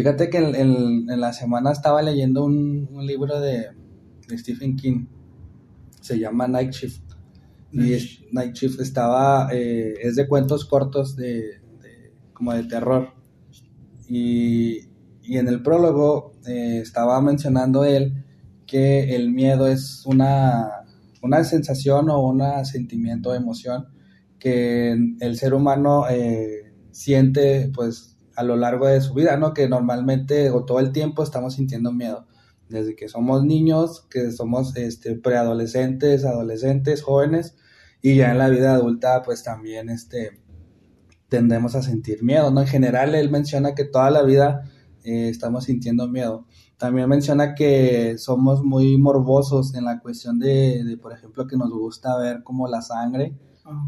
Fíjate que en, la semana estaba leyendo un, un libro de, de Stephen King. Se llama Night Shift. Y Night es- Night Shift estaba, eh, es de cuentos cortos de, de- como de terror. Y, y en el prólogo eh, estaba mencionando él que el miedo es una, una sensación o un sentimiento, emoción que el ser humano eh, siente pues a lo largo de su vida, ¿no? Que normalmente o todo el tiempo estamos sintiendo miedo. Desde que somos niños, que somos este, preadolescentes, adolescentes, jóvenes, y ya en la vida adulta pues también este, tendemos a sentir miedo, ¿no? En general él menciona que toda la vida eh, estamos sintiendo miedo. También menciona que somos muy morbosos en la cuestión de, de, por ejemplo, que nos gusta ver como la sangre,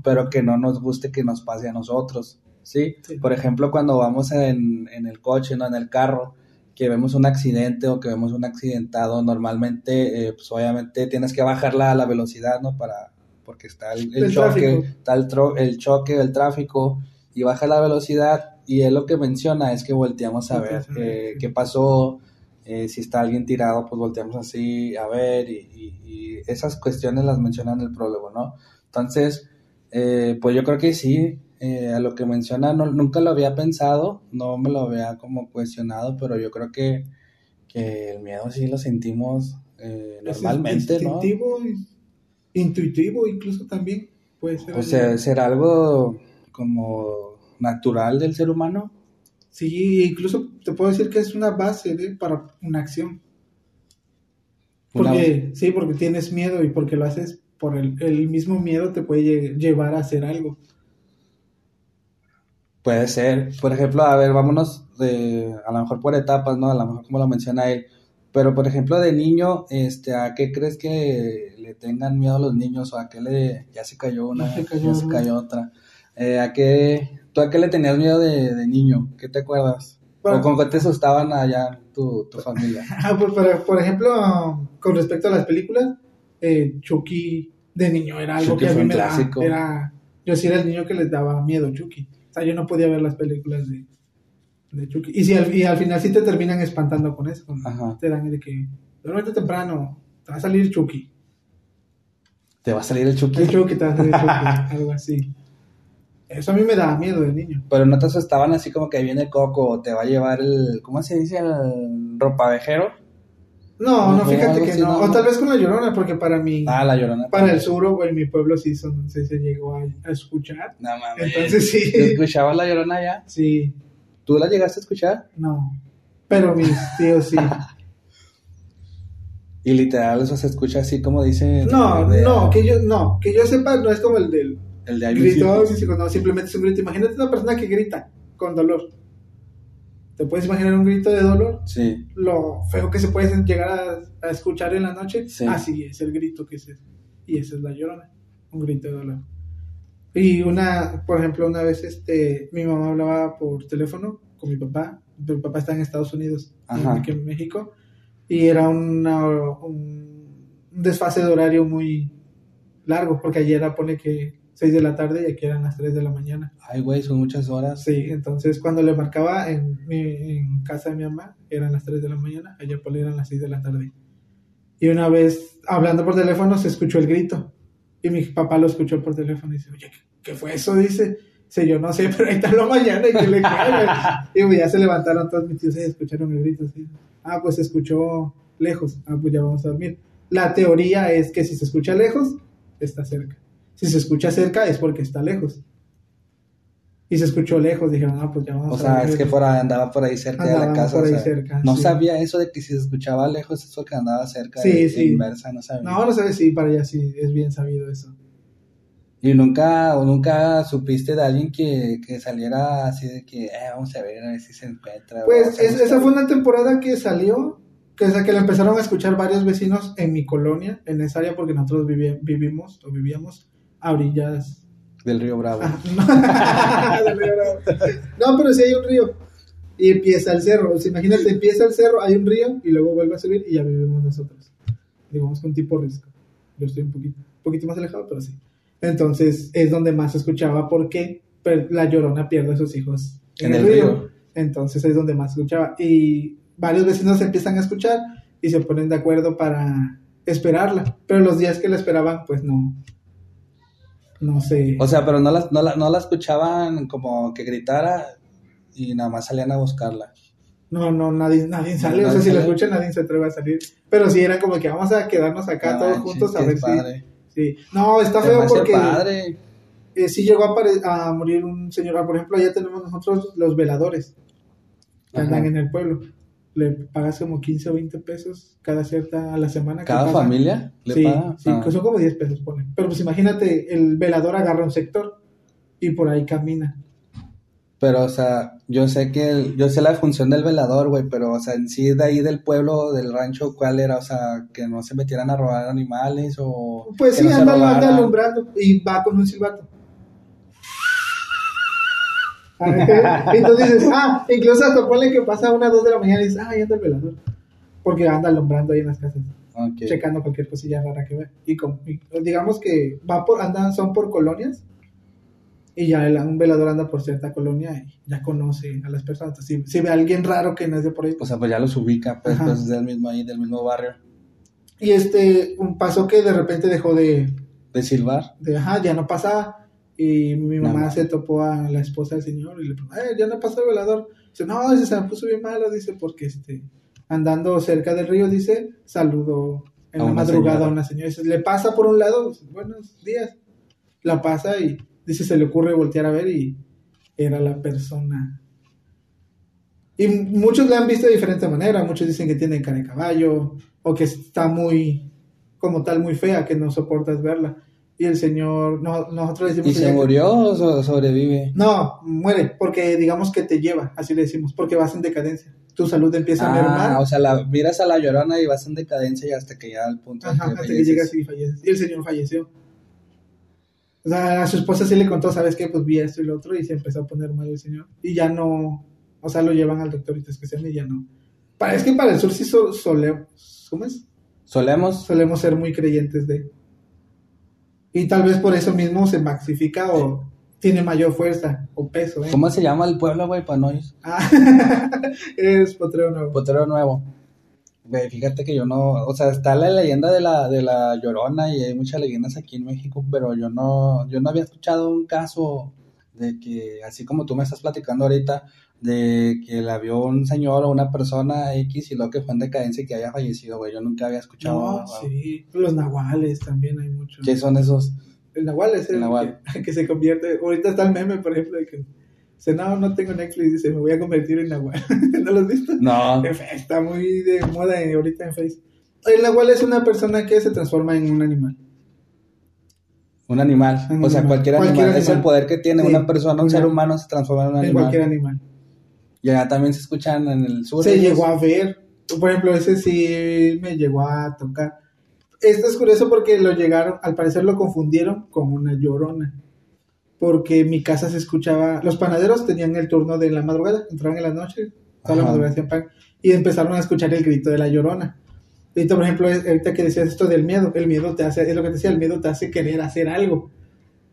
pero que no nos guste que nos pase a nosotros, ¿sí? Sí. Por ejemplo, cuando vamos en, en el coche, ¿no? En el carro, que vemos un accidente o que vemos un accidentado, normalmente, eh, pues obviamente tienes que bajar la, la velocidad, ¿no? Para, porque está el, el El choque, tráfico. está el, tro- el choque, el tráfico, y baja la velocidad, y él lo que menciona es que volteamos a ver eh, qué pasó, eh, si está alguien tirado, pues volteamos así a ver, y, y- y esas cuestiones las menciona en el prólogo, ¿no? Entonces, eh, pues yo creo que sí, eh, a lo que menciona, no, nunca lo había pensado, no me lo había como cuestionado, pero yo creo que, que el miedo sí lo sentimos eh, es normalmente, ¿no? instintivo, intuitivo incluso también puede ser. O sea, será algo como natural del ser humano. Sí, incluso te puedo decir que es una base de, para una acción. Una- Porque, sí, porque tienes miedo y porque lo haces por el, el mismo miedo te puede lle- llevar a hacer algo. Puede ser. Por ejemplo, a ver, vámonos de, a lo mejor por etapas, ¿no? A lo mejor como lo menciona él. Pero, por ejemplo, de niño, este, ¿a qué crees que le tengan miedo a los niños? ¿O a qué le... Ya se cayó una, Ya se cayó ya se una. cayó otra. Eh, ¿a qué... ¿Tú a qué le tenías miedo de, de niño? ¿Qué te acuerdas? Bueno. ¿O con qué te asustaban allá tu, tu familia? Ah, pues, por, por ejemplo, con respecto a las películas, eh, Chucky de niño era algo Chucky que a mí me daba, era, yo sí era el niño que les daba miedo Chucky. O sea, yo no podía ver las películas de, de Chucky. Y, si al, y al final sí te terminan espantando con eso. Ajá. Te dan de que, duérmete temprano, te va a salir Chucky. ¿Te va a salir el Chucky? El Chucky te va a salir Chucky, algo así. Eso a mí me daba miedo de niño. Pero no te asustaban así como que viene Coco te va a llevar el... ¿Cómo se dice? El ropavejero. No, no, fíjate que no. O tal vez con la llorona, porque para mí, Ah, la llorona. para el sur o en mi pueblo sí son, sí se llegó a, a escuchar. No mames. Entonces sí. ¿Te escuchabas la llorona ya? Sí, ¿Tú la llegaste a escuchar? no. Pero mis tíos sí. Y literal, eso se escucha así como dice. No, de- no, que yo, no, que yo sepa, no es como el del El de mis grito, físico, no, simplemente es un grito. Imagínate una persona que grita con dolor. ¿Te puedes imaginar un grito de dolor? Sí. Lo feo que se puede llegar a, a escuchar en la noche. Sí. Así es el grito que es ese. Y esa es la llorona. Un grito de dolor. Y una, por ejemplo, una vez este, mi mamá hablaba por teléfono con mi papá. Mi papá está en Estados Unidos, Ajá. aquí en México. Y era una, un, un desfase de horario muy largo, porque ayer era, pone que 6 de la tarde y aquí eran las 3 de la mañana. Ay, güey, son muchas horas. Sí, entonces cuando le marcaba en, mi, en casa de mi mamá, eran las 3 de la mañana, allá por eran las 6 de la tarde. Y una vez, hablando por teléfono, se escuchó el grito. Y mi papá lo escuchó por teléfono y dice, oye, ¿qué, fue eso? Dice, dice, yo no sé, pero ahí está la mañana y que le caiga. y pues ya se levantaron todos mis tíos y escucharon el grito. Así. Ah, pues se escuchó lejos. Ah, pues ya vamos a dormir. La teoría es que si se escucha lejos, está cerca. Si se escucha cerca es porque está lejos. Y se escuchó lejos, dijeron, ah, pues ya vamos O a sea, es que por ahí andaba por ahí cerca de la casa. por o ahí sea, cerca, no sí. sabía eso de que si se escuchaba lejos, eso que andaba cerca. Sí, de, de sí. inversa, no sabía. No, no sabes si para allá sí es bien sabido eso. Y nunca, o nunca supiste de alguien que, que saliera así de que, eh, vamos a ver, a ver si se encuentra. Pues es- esa fue una temporada que salió, que, o sea, que la empezaron a escuchar varios vecinos en mi colonia, en esa área, porque nosotros vivi- vivimos o vivíamos a orillas. Del Río Bravo. Ah, no, Del río Bravo. No, pero sí hay un río. Y empieza el cerro. Imagínate, empieza el cerro, hay un río y luego vuelve a subir y ya vivimos nosotros. Digamos con tipo risco. Yo estoy un poquito, un poquito más alejado, pero sí. Entonces es donde más se escuchaba porque per- la llorona pierde a sus hijos en, el, río. Entonces es donde más escuchaba. Y varios vecinos empiezan a escuchar y se ponen de acuerdo para esperarla. Pero los días que la esperaban, pues no. No sé. O sea, pero no la, no la, no la escuchaban como que gritara y nada más salían a buscarla. No, no, nadie, nadie sale. o sea, si la escuchan, nadie se atreve a salir. Pero sí era como que vamos a quedarnos acá todos juntos a ver si. Sí. No, está feo porque. Padre. Eh, sí llegó a, a, morir un señor. Ah, por ejemplo, allá tenemos nosotros los veladores que andan en el pueblo. Le pagas como 15 o 20 pesos cada cierta a la semana. ¿Cada familia? ¿Le sí, paga? sí, ah. son como 10 pesos, pone. Pero pues imagínate, el velador agarra un sector y por ahí camina. Pero, o sea, yo sé que, yo sé la función del velador, güey, pero, o sea, en sí de ahí del pueblo, del rancho, ¿cuál era? O sea, que no se metieran a robar animales o... Pues sí, anda, anda alumbrando y va con un silbato. Entonces dices, ah, incluso hasta ponle que pasa a una dos de la mañana y dices, ah, ahí anda el velador. Porque anda alumbrando ahí en las casas. Checando cualquier cosilla rara que ve. Y, digamos que va por, andan, son por colonias. Y ya un velador anda por cierta colonia y ya conoce a las personas. Si, si ve a alguien raro que no es de por ahí. O sea, pues ya los ubica, pues, pues es del mismo ahí, del mismo barrio. Y este, un paso que de repente dejó de... De silbar. De, ajá, ya no pasaba y mi mamá se topó a la esposa del señor y le preguntó, eh, ya no pasó el velador. Dice, no, dice, se me puso bien malo, dice, porque este, andando cerca del río, dice, saludó en la madrugada a una señora. Dice, le pasa por un lado, buenos días. La pasa y dice, se le ocurre voltear a ver y era la persona. Y muchos la han visto de diferente manera. Muchos dicen que tiene cara de caballo o que está muy, como tal, muy fea, que no soportas verla y el Señor, no, nosotros decimos... ¿Y se murió o sobrevive? No, muere, porque digamos que te lleva, así le decimos, porque vas en decadencia. Tu salud empieza a mermar. Ah, o sea, la, miras a la llorona y vas en decadencia y hasta que ya al punto... Ajá, hasta que llegas y falleces. Y el Señor falleció. O sea, a su esposa sí le contó, ¿sabes qué? Pues vi esto y lo otro y se empezó a poner mal el Señor. Y ya no, o sea, lo llevan al doctorito especial y ya no. Parece que para el sur sí solemos, ¿cómo es? Solemos. Solemos ser muy creyentes de... Y tal vez por eso mismo se maxifica o tiene mayor fuerza o peso. ¿eh? ¿Cómo se llama el pueblo, güey, Panois? Ah, es Potrero Nuevo. Potrero Nuevo. Güey, fíjate que yo no, o sea, está la leyenda de la, de la Llorona y hay muchas leyendas aquí en México, pero yo no, yo no había escuchado un caso de que, así como tú me estás platicando ahorita, de que la vio un señor o una persona X y lo que fue en decadencia y que haya fallecido, güey. Yo nunca había escuchado. No, sí. Los nahuales también hay muchos. ¿Qué son esos? El nahual es el, Que, se convierte. Ahorita está el meme, por ejemplo, de que dice, no, no tengo Netflix, dice, me voy a convertir en nahual. ¿No lo has visto? No. Está muy de moda ahorita en Facebook. El nahual es una persona que se transforma en un animal. Un animal. o sea, cualquier, animal. Es el poder que tiene una persona, un ser humano se transforma en un animal. En cualquier animal. Y allá también se escuchan en el sur. Se llegó a ver. Por ejemplo, ese sí me llegó a tocar. Esto es curioso porque lo llegaron, al parecer lo confundieron con una llorona. Porque en mi casa se escuchaba, los panaderos tenían el turno de la madrugada, entraban en la noche, toda la madrugada hacían pan, y empezaron a escuchar el grito de la llorona. Ahorita, por ejemplo, ahorita que decías esto del miedo, el miedo te hace, es lo que te decía, el miedo te hace querer hacer algo.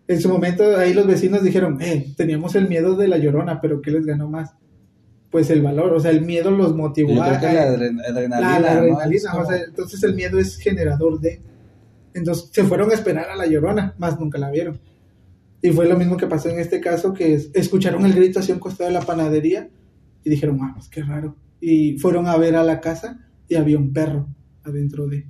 En su momento, ahí los vecinos dijeron, eh, teníamos el miedo de la llorona, pero ¿qué les ganó más? Pues el valor, o sea, el miedo los motivó Yo creo que la adrenalina. La, adrenalina, o sea, entonces el miedo es generador de. Entonces se fueron a esperar a la llorona, más nunca la vieron. Y fue lo mismo que pasó en este caso, que escucharon el grito hacia un costado de la panadería y dijeron, vamos, pues qué raro. Y fueron a ver a la casa y había un perro adentro de,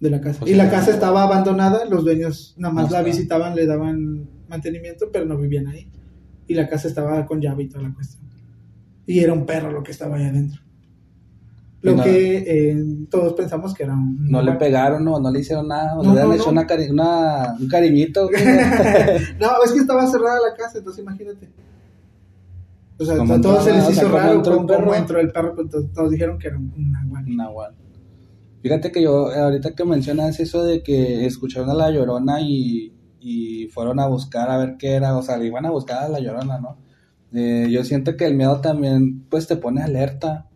de la casa. y la casa estaba abandonada, los dueños nada más la visitaban, le daban mantenimiento, pero no vivían ahí. Y la casa estaba con llave y toda la cuestión y era un perro lo que estaba ahí adentro. Lo que eh, todos pensamos que era un... No le pegaron, no, no le hicieron nada, no, le hecho una, una, un cariñito. no, es que estaba cerrada la casa, entonces imagínate. O sea, a todos se les hizo raro cómo entró el perro, pues, todos dijeron que era un nahual. Un nahual. Fíjate que yo, ahorita que mencionas eso de que escucharon a la llorona y, y fueron a buscar a ver qué era, o sea, le iban a buscar a la llorona, ¿no? Eh, yo siento que el miedo también, pues, te pone alerta,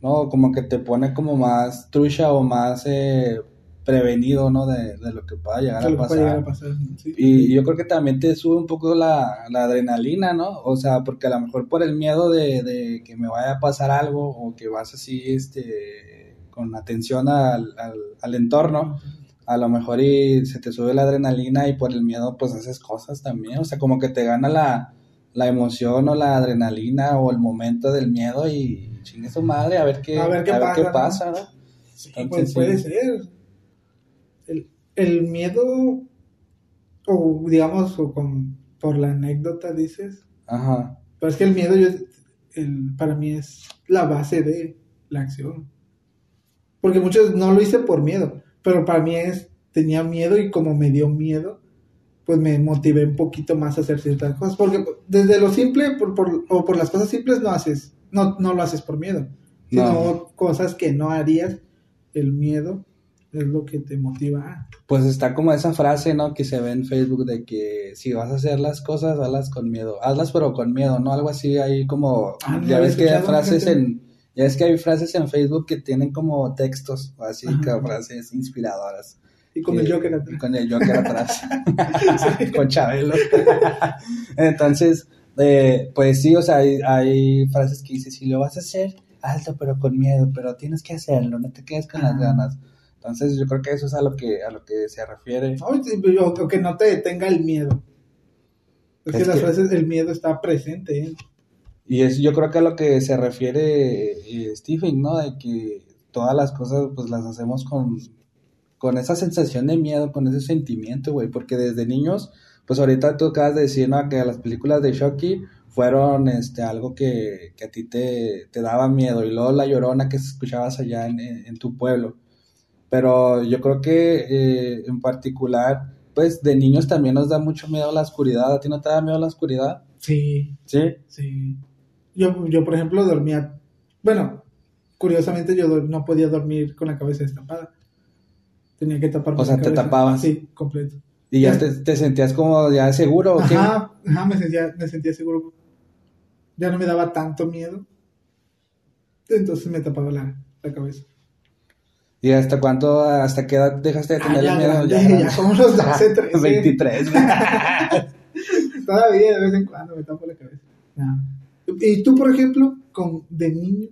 ¿no? Como que te pone como más trucha o más, eh, prevenido, ¿no? De, de lo que pueda llegar, a, pasar. llegar a pasar. sí. Y yo creo que también te sube un poco la, la adrenalina, ¿no? O sea, porque a lo mejor por el miedo de, de que me vaya a pasar algo o que vas así, este, con atención al, al, al entorno, a lo mejor y se te sube la adrenalina y por el miedo pues haces cosas también, o sea, como que te gana la, la emoción o la adrenalina o el momento del miedo y chingue su madre a ver qué, A ver qué pasa, ¿no? pasa, ¿no? Sí, Entonces, pues sí. puede ser. El, el miedo, o digamos, o con, por la anécdota dices, Ajá. pero es que el miedo yo, el, para mí es la base de la acción. Porque muchos no lo hice por miedo, pero para mí es, tenía miedo y como me dio miedo, pues me motivé un poquito más a hacer ciertas cosas. Porque desde lo simple por, por- o por las cosas simples no haces, no, no lo haces por miedo, sino No. cosas que no harías, el miedo es lo que te motiva. Pues está como esa frase, ¿no? Que se ve en Facebook de que si vas a hacer las cosas, hazlas con miedo. Hazlas pero con miedo, ¿no? Algo así ahí como... Ah, ya ves que hay frases en... Ya ves que hay frases en Facebook que tienen como textos, así, Ajá. como frases inspiradoras. Y con el Joker atrás. Con el Joker atrás. con Chabelo. Entonces, eh, pues sí, o sea, hay, hay frases que dices, si lo vas a hacer, hazlo pero con miedo, pero tienes que hacerlo, no te quedes con las ganas. Entonces, yo creo que eso es a lo que, a lo que se refiere. Sí, O, que no te detenga el miedo. Es, Es que las que- frases, el miedo está presente. ¿eh? Y es, yo creo que a lo que se refiere eh, Stephen, ¿no? De que todas las cosas, pues las hacemos con, con esa sensación de miedo, con ese sentimiento, güey, porque desde niños, pues ahorita tú acabas de decir, ¿no? Que las películas de Shocky fueron, este, algo que, que a ti te, te daba miedo, y luego La Llorona que escuchabas allá en, en- tu pueblo. Pero yo creo que eh, en particular, pues de niños también nos da mucho miedo la oscuridad. ¿A ti no te da miedo la oscuridad? Sí, Sí. sí. Yo, yo, por ejemplo, dormía. Bueno, curiosamente, yo no podía dormir con la cabeza destapada. Tenía que taparme O sea, la ¿te cabeza. tapabas? Sí, completo. ¿Y ya Ya. te, te sentías como ya seguro o qué? Ajá, ajá, me sentía, me sentía seguro. Ya no me daba tanto miedo. Entonces me tapaba la, la cabeza. ¿Y hasta cuánto, hasta qué edad dejaste de Ah, tener ya miedo? grande, grande. ya como unos 12, 13. 23, güey. Todavía de vez en cuando me tapo la cabeza. Ya. ¿Y tú, por ejemplo, con de niño?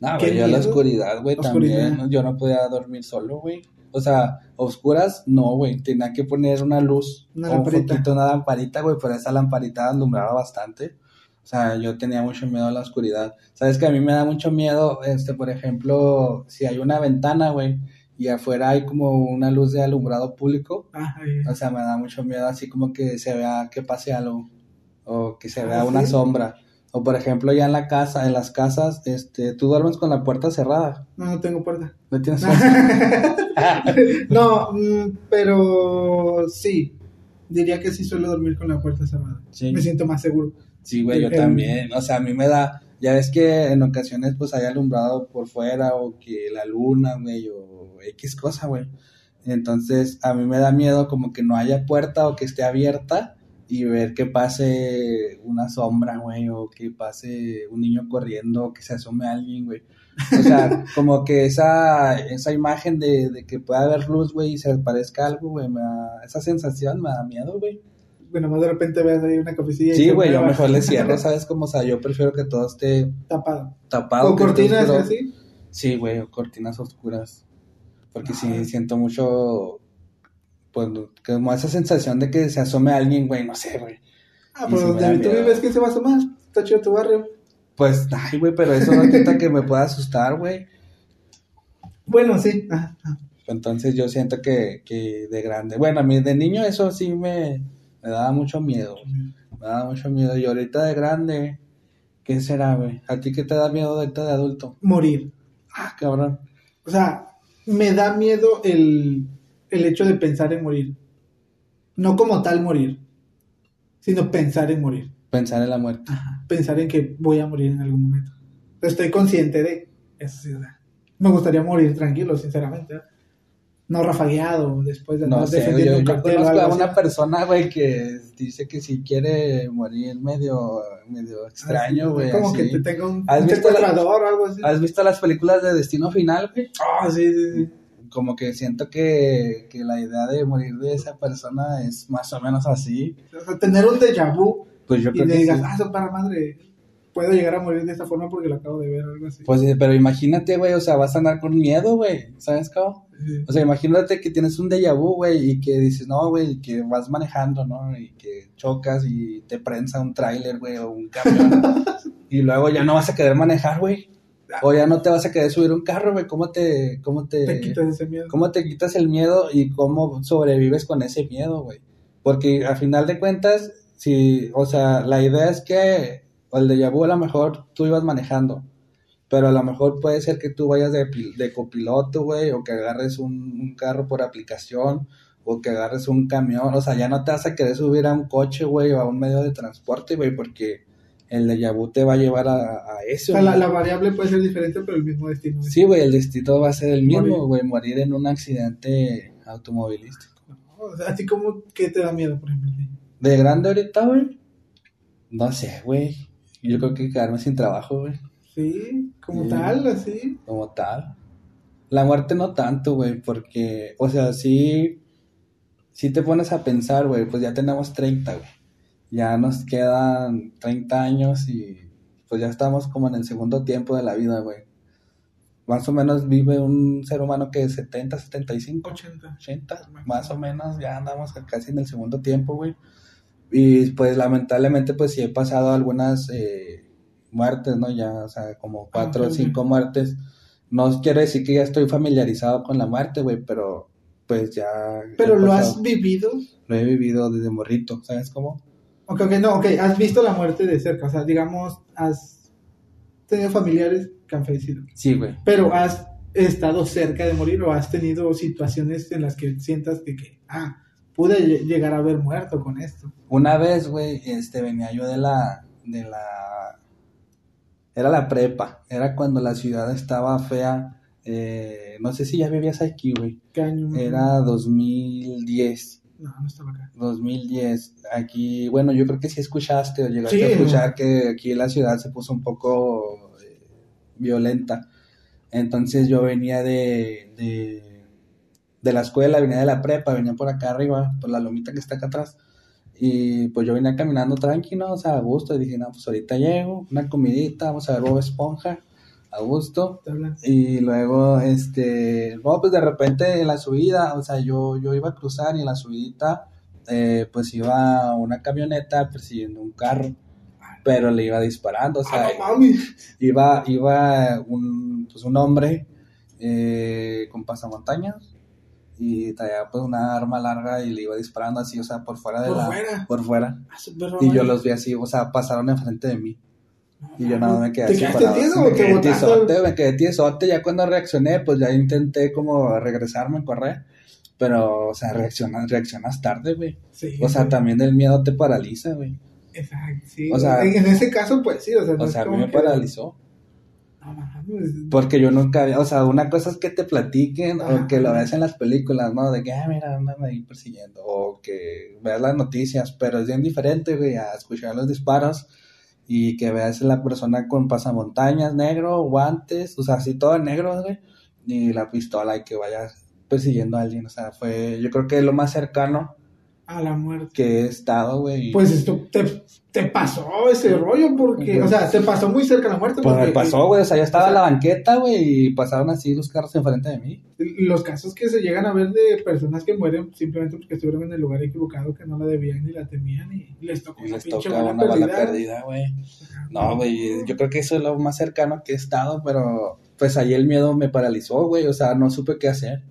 No, ¿Qué güey, yo la miedo? oscuridad, güey, también. Yo no podía dormir solo, güey. O sea, oscuras, no, güey. Tenía que poner una luz, Una o un foquito, una lamparita, güey, pero esa lamparita alumbraba bastante. O sea, yo tenía mucho miedo a la oscuridad. Sabes que a mí me da mucho miedo, este, por ejemplo, si hay una ventana, güey, y afuera hay como una luz de alumbrado público, Ah, O sea, me da mucho miedo así como que se vea que pase algo o que se Ah, vea una ¿sí? sombra. O por ejemplo, ya en la casa, en las casas, este, tú duermes con la puerta cerrada. no, no tengo puerta. No tienes no, mm, pero sí. Diría que sí suelo dormir con la puerta cerrada. Sí. Me siento más seguro. Sí, güey, yo El- también. O sea, a mí me da, ya ves que en ocasiones pues hay alumbrado por fuera o que la luna, güey, o X cosa, güey. Entonces, a mí me da miedo como que no haya puerta o que esté abierta y ver que pase una sombra, güey, o que pase un niño corriendo, o que se asome alguien, güey. O sea, como que esa, esa imagen de, de que pueda haber luz, güey, y se parezca algo, güey, me da- esa sensación me da miedo, güey. Bueno, más de repente veas ahí una cafecilla. y Sí, güey, yo mueva. mejor le cierro, ¿sabes? Como, o sea, yo prefiero que todo esté Tapado. tapado. Esté cortinas así. Sí, güey, o cortinas oscuras. Porque sí, Ah. siento mucho, pues, como esa sensación de que se asome alguien, güey, no sé, güey. Ah, pero donde tú vives, ¿quién se va a asomar? Está chido tu barrio. Pues, ay, güey, pero eso no quita que me pueda asustar, güey. Bueno, sí. Ajá, ajá. Entonces yo siento que, que de grande, bueno, a mí de niño eso sí me, me daba mucho miedo, me daba mucho miedo. Y ahorita de grande, ¿qué será, güey? ¿A ti qué te da miedo ahorita de adulto? Morir. Ah, cabrón. O sea, me da miedo el, el hecho de pensar en morir. No como tal morir, sino pensar en morir. Pensar en la muerte. Ajá. Pensar en que voy a morir en algún momento. Estoy consciente de eso. sí, o sea, me gustaría morir tranquilo, sinceramente. ¿eh? No rafagueado después de No sé, defendiendo yo, un cartel conozco a una así. persona, güey, que dice que si quiere morir medio, medio extraño, Así, güey. Como así. que te tenga un, ¿Has un visto la- o algo así. ¿Has visto las películas de Destino Final, güey? Ah, sí, sí, sí. Como que siento que, que la idea de morir de esa persona es más o menos así. O sea, tener un déjà vu Pues yo y creo le que digas, sí. ah, para madre, puedo llegar a morir de esta forma porque lo acabo de ver, algo así. Pues, eh, pero imagínate, güey, o sea, vas a andar con miedo, güey, ¿sabes cómo? Sí. O sea, imagínate que tienes un déjà vu, güey, y que dices, no, güey, que vas manejando, ¿no? Y que chocas y te prensa un tráiler, güey, o un camión. y luego ya no vas a querer manejar, güey. O ya no te vas a querer subir un carro, güey. ¿Cómo te, cómo te, Te quitas ese miedo. cómo te quitas el miedo y cómo sobrevives con ese miedo, güey? Porque a final de cuentas, si, o sea, la idea es que o el déjà vu a lo mejor tú ibas manejando, pero a lo mejor puede ser que tú vayas de, de copiloto, güey, o que agarres un, un carro por aplicación, o que agarres un camión, o sea, ya no te vas a querer subir a un coche, güey, o a un medio de transporte, güey, porque el déjà vu te va a llevar a, a O eso. sea, la, variable puede ser diferente, pero el mismo destino. Sí, güey, el destino va a ser el mismo, güey, morir en un accidente automovilístico. O sea, así como, ¿qué te da miedo, por ejemplo? De grande ahorita, güey, no sé, güey. Yo creo que quedarme sin trabajo, güey, Sí, como Sí. tal, así. como tal. La muerte no tanto, güey, porque, o sea, sí, sí te pones a pensar, güey, pues ya tenemos 30, güey. Ya nos quedan 30 años y pues ya estamos como en el segundo tiempo de la vida, güey. Más o menos vive un ser humano que es 70, 75. 80. 80, más o menos, ya andamos casi en el segundo tiempo, güey. Y pues lamentablemente pues sí he pasado algunas eh, muertes, ¿no? Ya, o sea, como cuatro o cinco muertes. No quiero decir que ya estoy familiarizado con la muerte, güey, pero pues ya... Pero lo pasado- has vivido. Lo he vivido desde morrito, ¿sabes cómo? Ok, ok, no, ok, has visto la muerte de cerca. O sea, digamos, has tenido familiares que han fallecido. Sí, güey. Pero has estado cerca de morir o has tenido situaciones en las que sientas que, que, ah, pude lle- llegar a haber muerto con esto. Una vez, güey, este, venía yo de la, de la, era la prepa, era cuando la ciudad estaba fea, eh, no sé si ya vivías aquí, güey, era 2010, menos? No, no estaba acá. 2010, aquí, bueno, yo creo que sí escuchaste o llegaste Sí. a escuchar que aquí la ciudad se puso un poco eh, violenta, entonces yo venía de, de, de la escuela, venía de la prepa, venía por acá arriba, por la lomita que está acá atrás, y pues yo venía caminando tranquilo, o sea, a gusto, y dije, no, pues ahorita llego, una comidita, vamos a ver Bob Esponja, a gusto, y luego, este, no, pues de repente en la subida, o sea, yo, yo iba a cruzar y en la subidita, eh, pues iba una camioneta persiguiendo un carro, pero le iba disparando, o sea, Ah, no mami. iba, iba un, pues un hombre eh, con pasamontañas y traía pues una arma larga y le iba disparando así, o sea, por fuera de Por la... fuera. Por fuera. Ah, Y yo los vi así, o sea, pasaron enfrente de mí. Y yo nada me quedé ¿Te así parado. tieso Me o quedé tiesote, me quedé tiesote. Ya cuando reaccioné, pues ya intenté como regresarme, correr. Pero, o sea, reaccionas, reaccionas tarde, güey. Sí, O sea, güey. también el miedo te paraliza, güey. Exacto, sí. o sea- en, en ese caso, pues sí, o sea, no O sea, a mí me que- paralizó. Porque yo nunca había, o sea, una cosa es que te platiquen o Ajá. que lo veas en las películas, ¿no? De que, ah, mira, andan ahí persiguiendo. O que veas las noticias, pero es bien diferente, güey, a escuchar los disparos y que veas a la persona con pasamontañas negro, guantes, o sea, así todo en negro, güey, y la pistola y que vaya persiguiendo a alguien. O sea, fue, yo creo que lo más cercano A la muerte. que he estado, güey. Pues esto te, te pasó ese rollo porque, o sea, te pasó muy cerca la muerte. Pues porque me pasó, güey, o sea, yo estaba o sea- en la banqueta, güey, y pasaron así los carros enfrente de mí. Los casos que se llegan a ver de personas que mueren simplemente porque estuvieron en el lugar equivocado, que no la debían ni la temían y les tocó Y una les pinche toca bala una bala perdida. perdida, güey. No, güey, yo creo que eso es lo más cercano que he estado, pero pues ahí el miedo me paralizó, güey, o sea, no supe qué hacer,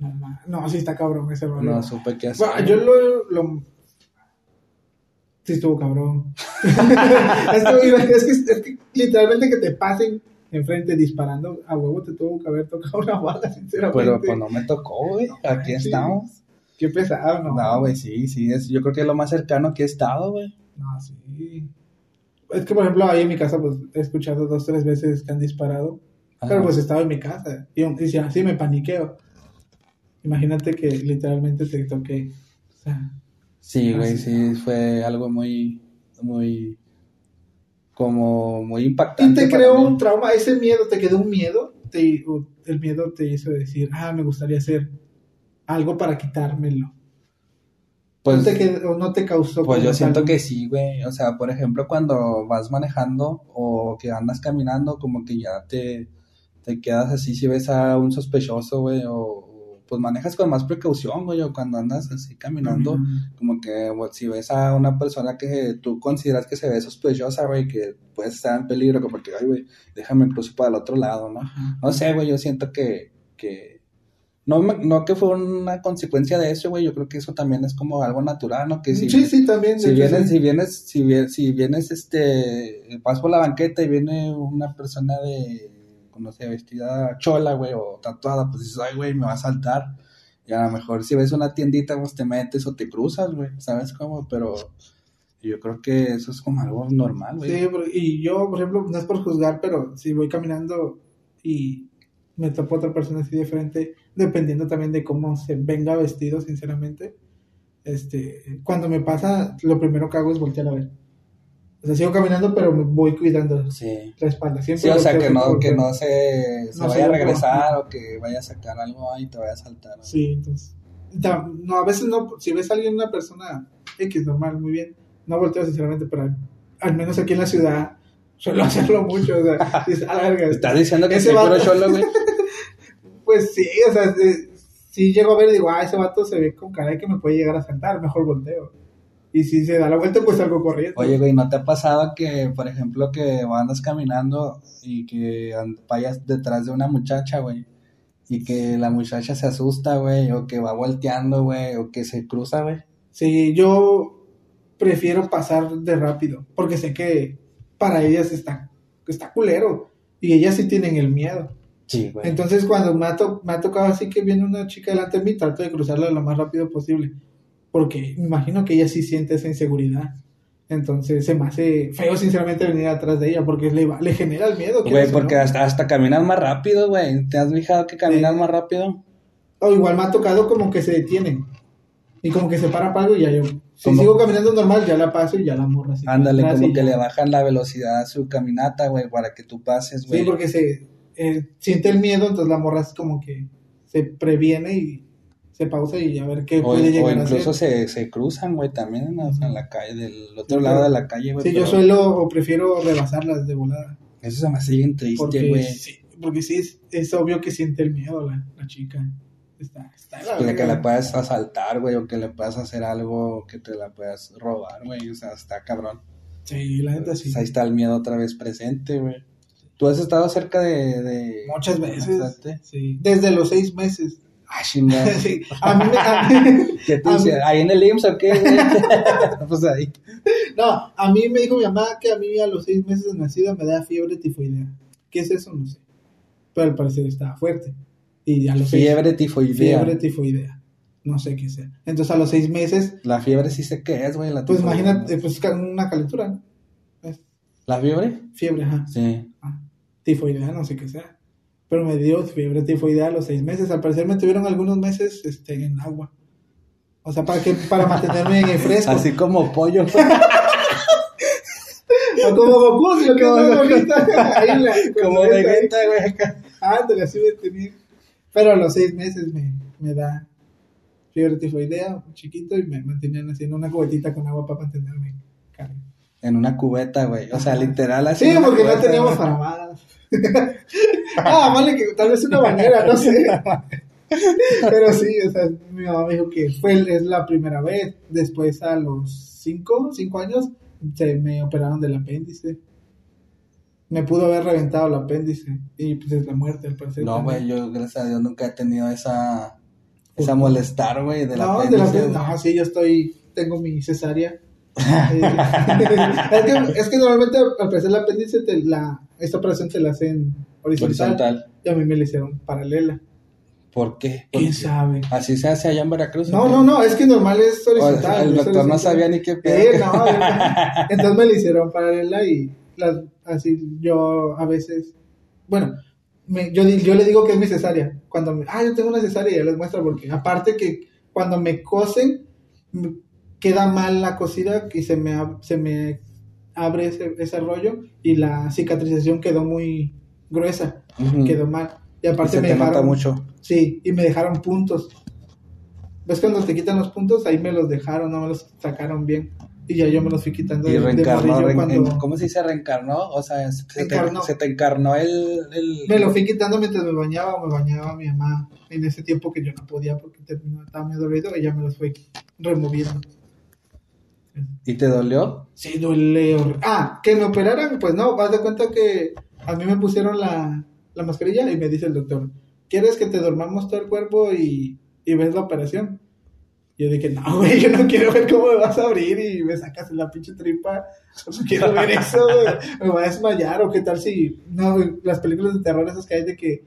No, ma- no, sí está cabrón ese rollo. no supe qué hacer. Bueno, yo lo, lo- Sí estuvo cabrón. es, que, es, que, es que literalmente que te pasen enfrente disparando a huevo te tuvo que haber tocado una bala, sinceramente. Pero pues no me tocó, güey, aquí estamos. Qué pesado, ¿no? No, güey, sí, sí, es, yo creo que es lo más cercano que he estado, güey. No, sí. Es que, por ejemplo, ahí en mi casa, pues, he escuchado dos, tres veces que han disparado. Pero pues estaba en mi casa. Y, y si así me paniqueo. Imagínate que literalmente te toque. O sea, Sí, güey, sí, fue algo muy, muy, como muy y impactante. te para creó un trauma. Ese miedo, te quedó un miedo. te, o el miedo te hizo decir, ah, me gustaría hacer algo para quitármelo? Pues, ¿No te, qued- o no te causó? pues yo siento que sí, güey. O sea, por ejemplo, cuando vas manejando o que andas caminando, como que ya te, te quedas así si ves a un sospechoso, güey, o, o, pues manejas con más precaución, güey, o cuando andas así caminando, como que bueno, si ves a una persona que tú consideras que se ve sospechosa, güey, que puede estar en peligro, como que, ay, güey, déjame incluso para el otro lado, ¿no? Ajá. No sé, güey, yo siento que, que no, me- no que fue una consecuencia de eso, güey, yo creo que eso también es como algo natural, ¿no? Que si, sí, sí, también. si vienes, sí. si vienes, si vienes, si vienes, este, vas por la banqueta y viene una persona de, no sé, vestida chola, güey, o tatuada, pues dices, ay, güey, me va a saltar. Y a lo mejor si ves una tiendita, pues te metes o te cruzas, güey, ¿sabes cómo? Pero yo creo que eso es como algo normal, güey. Sí, por- y yo, por ejemplo, no es por juzgar, pero si voy caminando y me topo otra persona así de frente, dependiendo también de cómo se venga vestido, sinceramente, este, cuando me pasa, lo primero que hago es voltear a ver. O sea, sigo caminando, pero me voy cuidando Sí. la espalda. Siempre Sí, o sea, que no, que no se, se No se vaya a regresar o que vaya a sacar algo ahí y te vaya a saltar. ¿no? Sí, entonces. No, a veces no, si ves a alguien, una persona X normal, muy bien, no volteo sinceramente, pero al, menos aquí en la ciudad suelo hacerlo mucho, o sea, dices, a la verga, ¿Estás diciendo que Ese vato- cholo, güey? Pues sí, o sea, si llego a ver y digo, ah, ese vato se ve con cara que me puede llegar a saltar, mejor volteo. Y si se da la vuelta, pues salgo corriendo. Oye, güey, ¿no te ha pasado que, por ejemplo, que andas caminando y que vayas detrás de una muchacha, güey? Y que la muchacha se asusta, güey, o que va volteando, güey, o que se cruza, güey. Sí, yo prefiero pasar de rápido, porque sé que para ellas está, está culero. Y ellas sí tienen el miedo. Sí, güey. Entonces, cuando me ha, to- me ha tocado así que viene una chica delante de mí, trato de cruzarla lo más rápido posible. Porque me imagino que ella sí siente esa inseguridad. Entonces, se me hace feo, sinceramente, venir atrás de ella, porque le, le genera el miedo. Güey, porque no. hasta, hasta caminan más rápido, güey. ¿Te has fijado que caminan Sí. más rápido? O igual me ha tocado como que se detienen. Y como que se para algo y ya yo. Si sigo caminando normal, ya la paso y ya la morra. Ándale, como que ya. le bajan la velocidad a su caminata, güey, para que tú pases, güey. Sí, porque se eh, siente el miedo, entonces la morra es como que se previene y se pausa y a ver qué O, puede o llegar a incluso se, se cruzan, güey, también en la, en la calle, del otro Sí, lado pero- de la calle, güey. Sí, yo suelo o prefiero rebasarlas de volada. Eso se me hace bien triste, Porque, güey. sí, porque sí, es, es obvio que siente el miedo la, la chica. Está, está la Pues de que le puedas asaltar, güey, o que le puedas hacer algo que te la puedas robar, güey. O sea, está cabrón. Sí, la neta sí. Pues ahí está el miedo otra vez presente, güey. ¿Tú has estado cerca de...? de... Muchas veces. Sí. Desde los seis meses. Ah, chingada. Sí. A mí, me- a mí- ¿Qué te dice? mí- ¿Ahí en el IMSS o qué, pues ahí. no, a mí me dijo mi mamá que a mí a los seis meses de nacida me da fiebre tifoidea. ¿Qué es eso? No sé. Pero al parecer estaba fuerte. Y a los seis- Fiebre tifoidea. fiebre tifoidea. No sé qué sea. Entonces a los seis meses, La fiebre sí sé qué es, güey. La pues imagínate, pues ca- una calentura, ¿no? ¿La fiebre? fiebre, ajá. Sí. Ah, tifoidea, no sé qué sea. Pero me dio fiebre tifoidea a los seis meses. Al parecer me tuvieron algunos meses este, en agua. O sea, para que para mantenerme fresco. Así como pollo. O como Goku, si lo que ahorita. Ahí en la- como Vegeta, güey. Ándale, así me tenía. Pero a los seis meses me, me da fiebre tifoidea, chiquito, y me mantenían haciendo una cubetita con agua para mantenerme. En una cubeta, güey. O sea, literal así. Sí, en porque no teníamos güey. ah, vale, que tal vez una bañera, no sé. Pero sí, o sea, mi mamá me dijo que fue, es la primera vez. Después, a los cinco, cinco años, se me operaron del apéndice. Me pudo haber reventado el apéndice. Y pues es la muerte, al parecer. No, güey, yo gracias a Dios nunca he tenido esa, ¿Por esa molestar, güey, de la no, de la no, sí, yo estoy, tengo mi cesárea. Eh, es, que, es que normalmente al parecer el apéndice, te la, esta operación te la hacen horizontal, Horizontal. y a mí me la hicieron paralela. ¿Por qué? ¿Quién Porque sabe? Así se hace allá en Veracruz. ¿o No, no, no, es que normal es O horizontal. sea, el doctor no sabía ni qué pedo. no, entonces me la hicieron paralela y así yo a veces, bueno, me- yo, yo le digo que es mi cesárea. Cuando me, ah, yo tengo una cesárea, ya les muestro porque aparte que cuando me cosen, queda mal la cosida y se me, se me abre ese, ese rollo y la cicatrización quedó muy gruesa, quedó mal. Y Y aparte se me dejaron, mucho. sí, y me dejaron puntos. ¿Ves cuando te quitan los puntos? Ahí me los dejaron, no me los sacaron bien. Y ya yo me los fui quitando Y de, reencarnó, cuando ¿cómo se dice reencarnó? O sea, se te, Encarnó. se te encarnó el... el- me lo fui quitando mientras me bañaba o me bañaba mi mamá en ese tiempo que yo no podía porque terminaba, estaba muy dolorido y ya me los fui removiendo. ¿Y te dolió? Sí, duele. hor- Ah, que me operaran, pues no, vas de cuenta que a mí me pusieron la, la mascarilla y me dice el doctor, ¿quieres que te dormamos todo el cuerpo y, y ves la operación? Y yo dije, no, güey, yo no quiero ver cómo me vas a abrir y me sacas la pinche tripa. No quiero ver eso. Me voy a desmayar o qué tal si... No, las películas de terror esas que hay de que...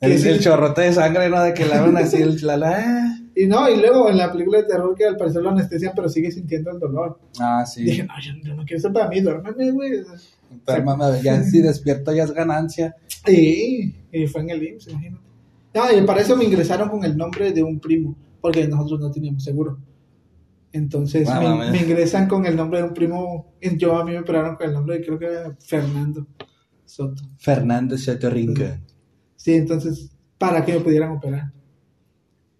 que El, sí- el chorrote de sangre, ¿no? De que le abren así el... La, la- Y no, y luego en la película de terror que al parecer lo anestesian pero sigue sintiendo el dolor. Ah, sí. Dije, no, yo, yo no quiero eso para mí, duérmeme, güey. Mamá, ya si despierto ya es ganancia. Sí, y fue en el IMSS, imagínate. No, y para eso me ingresaron con el nombre de un primo, porque nosotros no teníamos seguro. Entonces Ah, me, ingresan con el nombre de un primo. Yo a mí me operaron con el nombre de creo que era Fernando Soto. Fernando Sotorinca. Sí, entonces, para que me pudieran operar.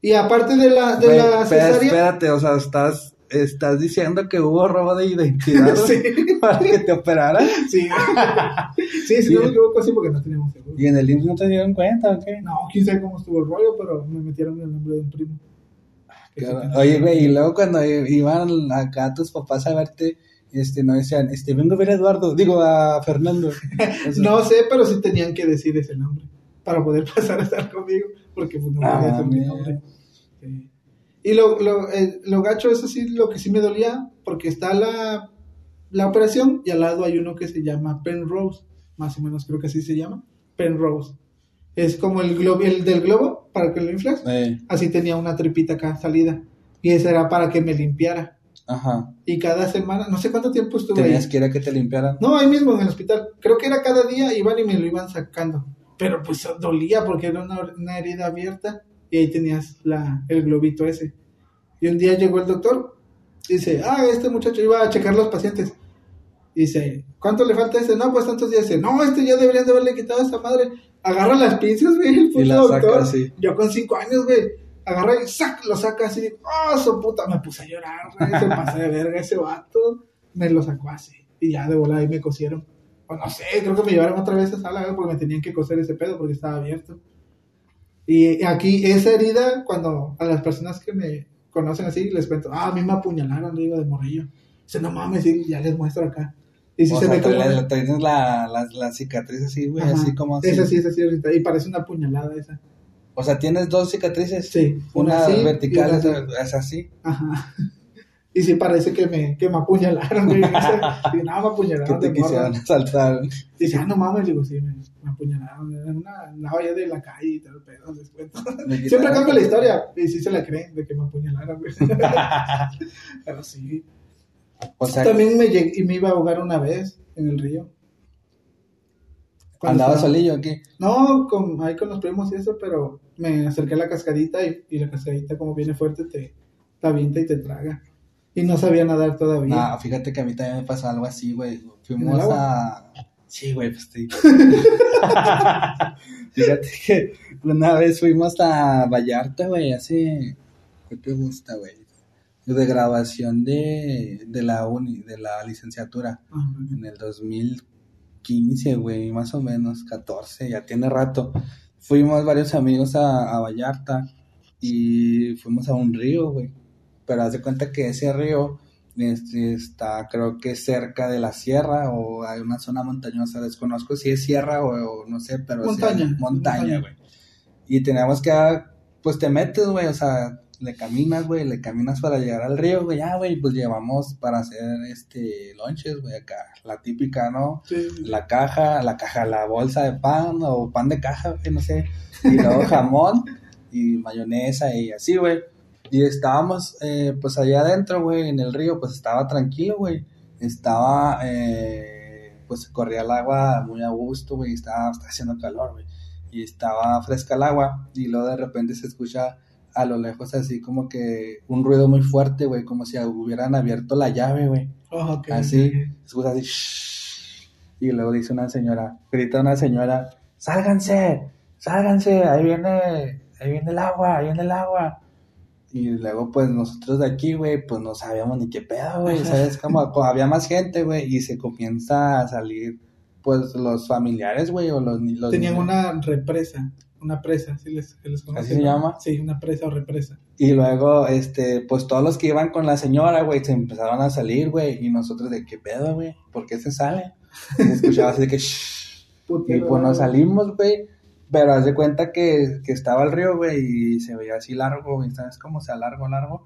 Y aparte de la, de la cesárea. espérate, o sea, estás, estás diciendo que hubo robo de identidad Sí. para que te operaran. Sí, sí, si no me equivoco, sí, porque no teníamos seguro. ¿Y en el IMSS no te dieron cuenta o qué? No, quién sabe cómo estuvo el rollo, pero me metieron el nombre de un primo. Claro. Oye, güey, y luego cuando iban acá tus papás a verte, este, no decían, este, vengo a ver a Eduardo, digo a Fernando. No sé, pero sí tenían que decir ese nombre para poder pasar a estar conmigo, porque pues, no Ah, podía. Sí. Y lo, lo, eh, lo gacho, eso sí, lo que sí me dolía, porque está la, la operación y al lado hay uno que se llama Penrose, más o menos creo que así se llama, Penrose. Es como el, globo, el del globo, para que lo inflas. eh, Así tenía una tripita acá salida. Y esa era para que me limpiara. ajá. Y cada semana, no sé cuánto tiempo estuve ahí. Tenías que ir a que te limpiaran. No, ahí mismo en el hospital. Creo que era cada día, iban y me lo iban sacando. Pero pues dolía porque era una, una herida abierta y ahí tenías la, el globito ese. Y un día llegó el doctor, dice, ah, este muchacho iba a checar los pacientes. Dice, ¿cuánto le falta a este? No, pues tantos días. Dice, no, este ya deberían de haberle quitado a esa madre. Agarra las pinzas, güey, el puto la doctor. saca así. Yo con cinco años, güey. Agarra y sac, lo saca así. ¡Oh, su puta! Me puse a llorar, güey. Se pasó de verga ese vato. Me lo sacó así. Y ya de volada ahí me cosieron. O no sé, creo que me llevaron otra vez a sala porque me tenían que coser ese pedo porque estaba abierto. Y aquí, esa herida, cuando a las personas que me conocen así, les cuento, ah, a mí me apuñalaron, le digo, de morrillo. Dice, no mames, sí, ya les muestro acá. Y sí o se sea, ve como... tienes la, la, la cicatriz así, güey, Ajá, así como así. Esa sí, esa sí, ahorita. Y parece una puñalada esa. O sea, tienes dos cicatrices. Sí. Una, y vertical, una así. esa- es así. Ajá. Y sí parece que me, que me apuñalaron. sí, no, me Que apuñalaron. te de morro. quisieran asaltar. Dice, ah, no mames, digo, sí, me, me apuñalaron. En una ya de la calle y tal, pero les cuento. Siempre cambio la historia. Y sí se la creen de que me apuñalaron. Pero sí. O sea, También me llegué y me iba a ahogar una vez en el río. Cuando andaba solillo aquí. No, con, ahí con los primos y eso, pero me acerqué a la cascadita y, y la cascadita como viene fuerte te, te avienta y te traga. Y no sabía nadar todavía. Ah, fíjate que a mí también me pasó algo así, güey. ¿En Fuimos a. Sí, güey, pues sí. fíjate que una vez fuimos a Vallarta, güey, hace. ¿Qué te gusta, güey? De grabación de, de la uni, de la licenciatura. En el 2015, güey, más o menos, 14, ya tiene rato. Fuimos varios amigos a, a Vallarta y fuimos a un río, güey. Pero haz de cuenta que ese río este, está, creo que cerca de la sierra o hay una zona montañosa. Desconozco si es sierra o, o no sé, pero Montaña, montaña, güey. Y teníamos que, ah, pues te metes, güey, o sea, le caminas, güey, le caminas para llegar al río, güey, ya, güey, pues llevamos para hacer, este, lonches, güey, acá, la típica, ¿no? sí. La caja, la caja, la bolsa de pan o pan de caja, güey, no sé, y luego jamón y mayonesa y así, güey. Y estábamos, eh, pues allá adentro, güey, en el río, pues estaba tranquilo, güey. Estaba, eh, pues corría el agua muy a gusto, güey, estaba, estaba haciendo calor, güey. Y estaba fresca el agua y luego de repente se escucha a lo lejos así como que un ruido muy fuerte, güey, como si hubieran abierto la llave, güey. Oh, ok, Así, se escucha así, shhh, Y luego dice una señora, grita una señora, sálganse, sálganse, ahí viene, ahí viene el agua, ahí viene el agua. Y luego, pues, nosotros de aquí, güey, pues no sabíamos ni qué pedo, güey, ¿sabes? Como, había más gente, güey, y se comienza a salir, pues, los familiares, güey, o los... los Tenían una represa, una presa, ¿sí les, les ¿Así se llama? Sí, una presa o represa. Y luego, este, pues, todos los que iban con la señora, güey, se empezaron a salir, güey, y nosotros de qué pedo, güey, ¿por qué se sale? Escuchaba así de que, shh, y pues nos salimos, güey pero haz de cuenta que, que estaba el río, güey, y se veía así largo, güey, ¿sabes cómo? O sea, largo, largo.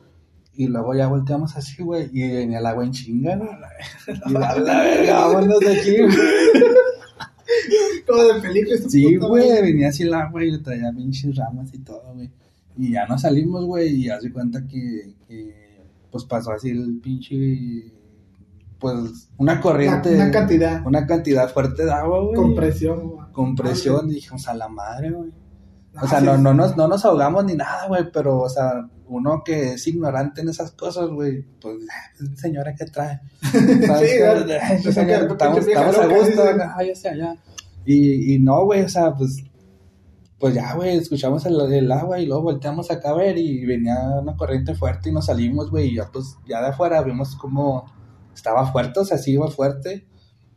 Y luego ya volteamos así, güey, y venía el agua en chinga, ¿no? Y la, la verga, vámonos de aquí, güey. Como de película. Sí, güey, venía así el agua y le traía pinches ramas y todo, güey. Y ya nos salimos, güey, y haz de cuenta que, que, pues pasó así el pinche pues una corriente. Una, una, cantidad. Una cantidad fuerte de agua, güey. Con presión, güey. Con presión, y dijimos, a la madre, güey. O sea, no, no, nos, no nos ahogamos ni nada, güey, pero, o sea, uno que es ignorante en esas cosas, güey, pues, señora, ¿qué trae? sí, estamos, estamos a gusto, ay, hacia allá. Y, y no, güey, o sea, pues, pues ya, güey, escuchamos el, el, agua y luego volteamos acá a ver y venía una corriente fuerte y nos salimos, güey, y ya, pues, ya de afuera vimos como estaba fuerte, o sea, sí iba fuerte.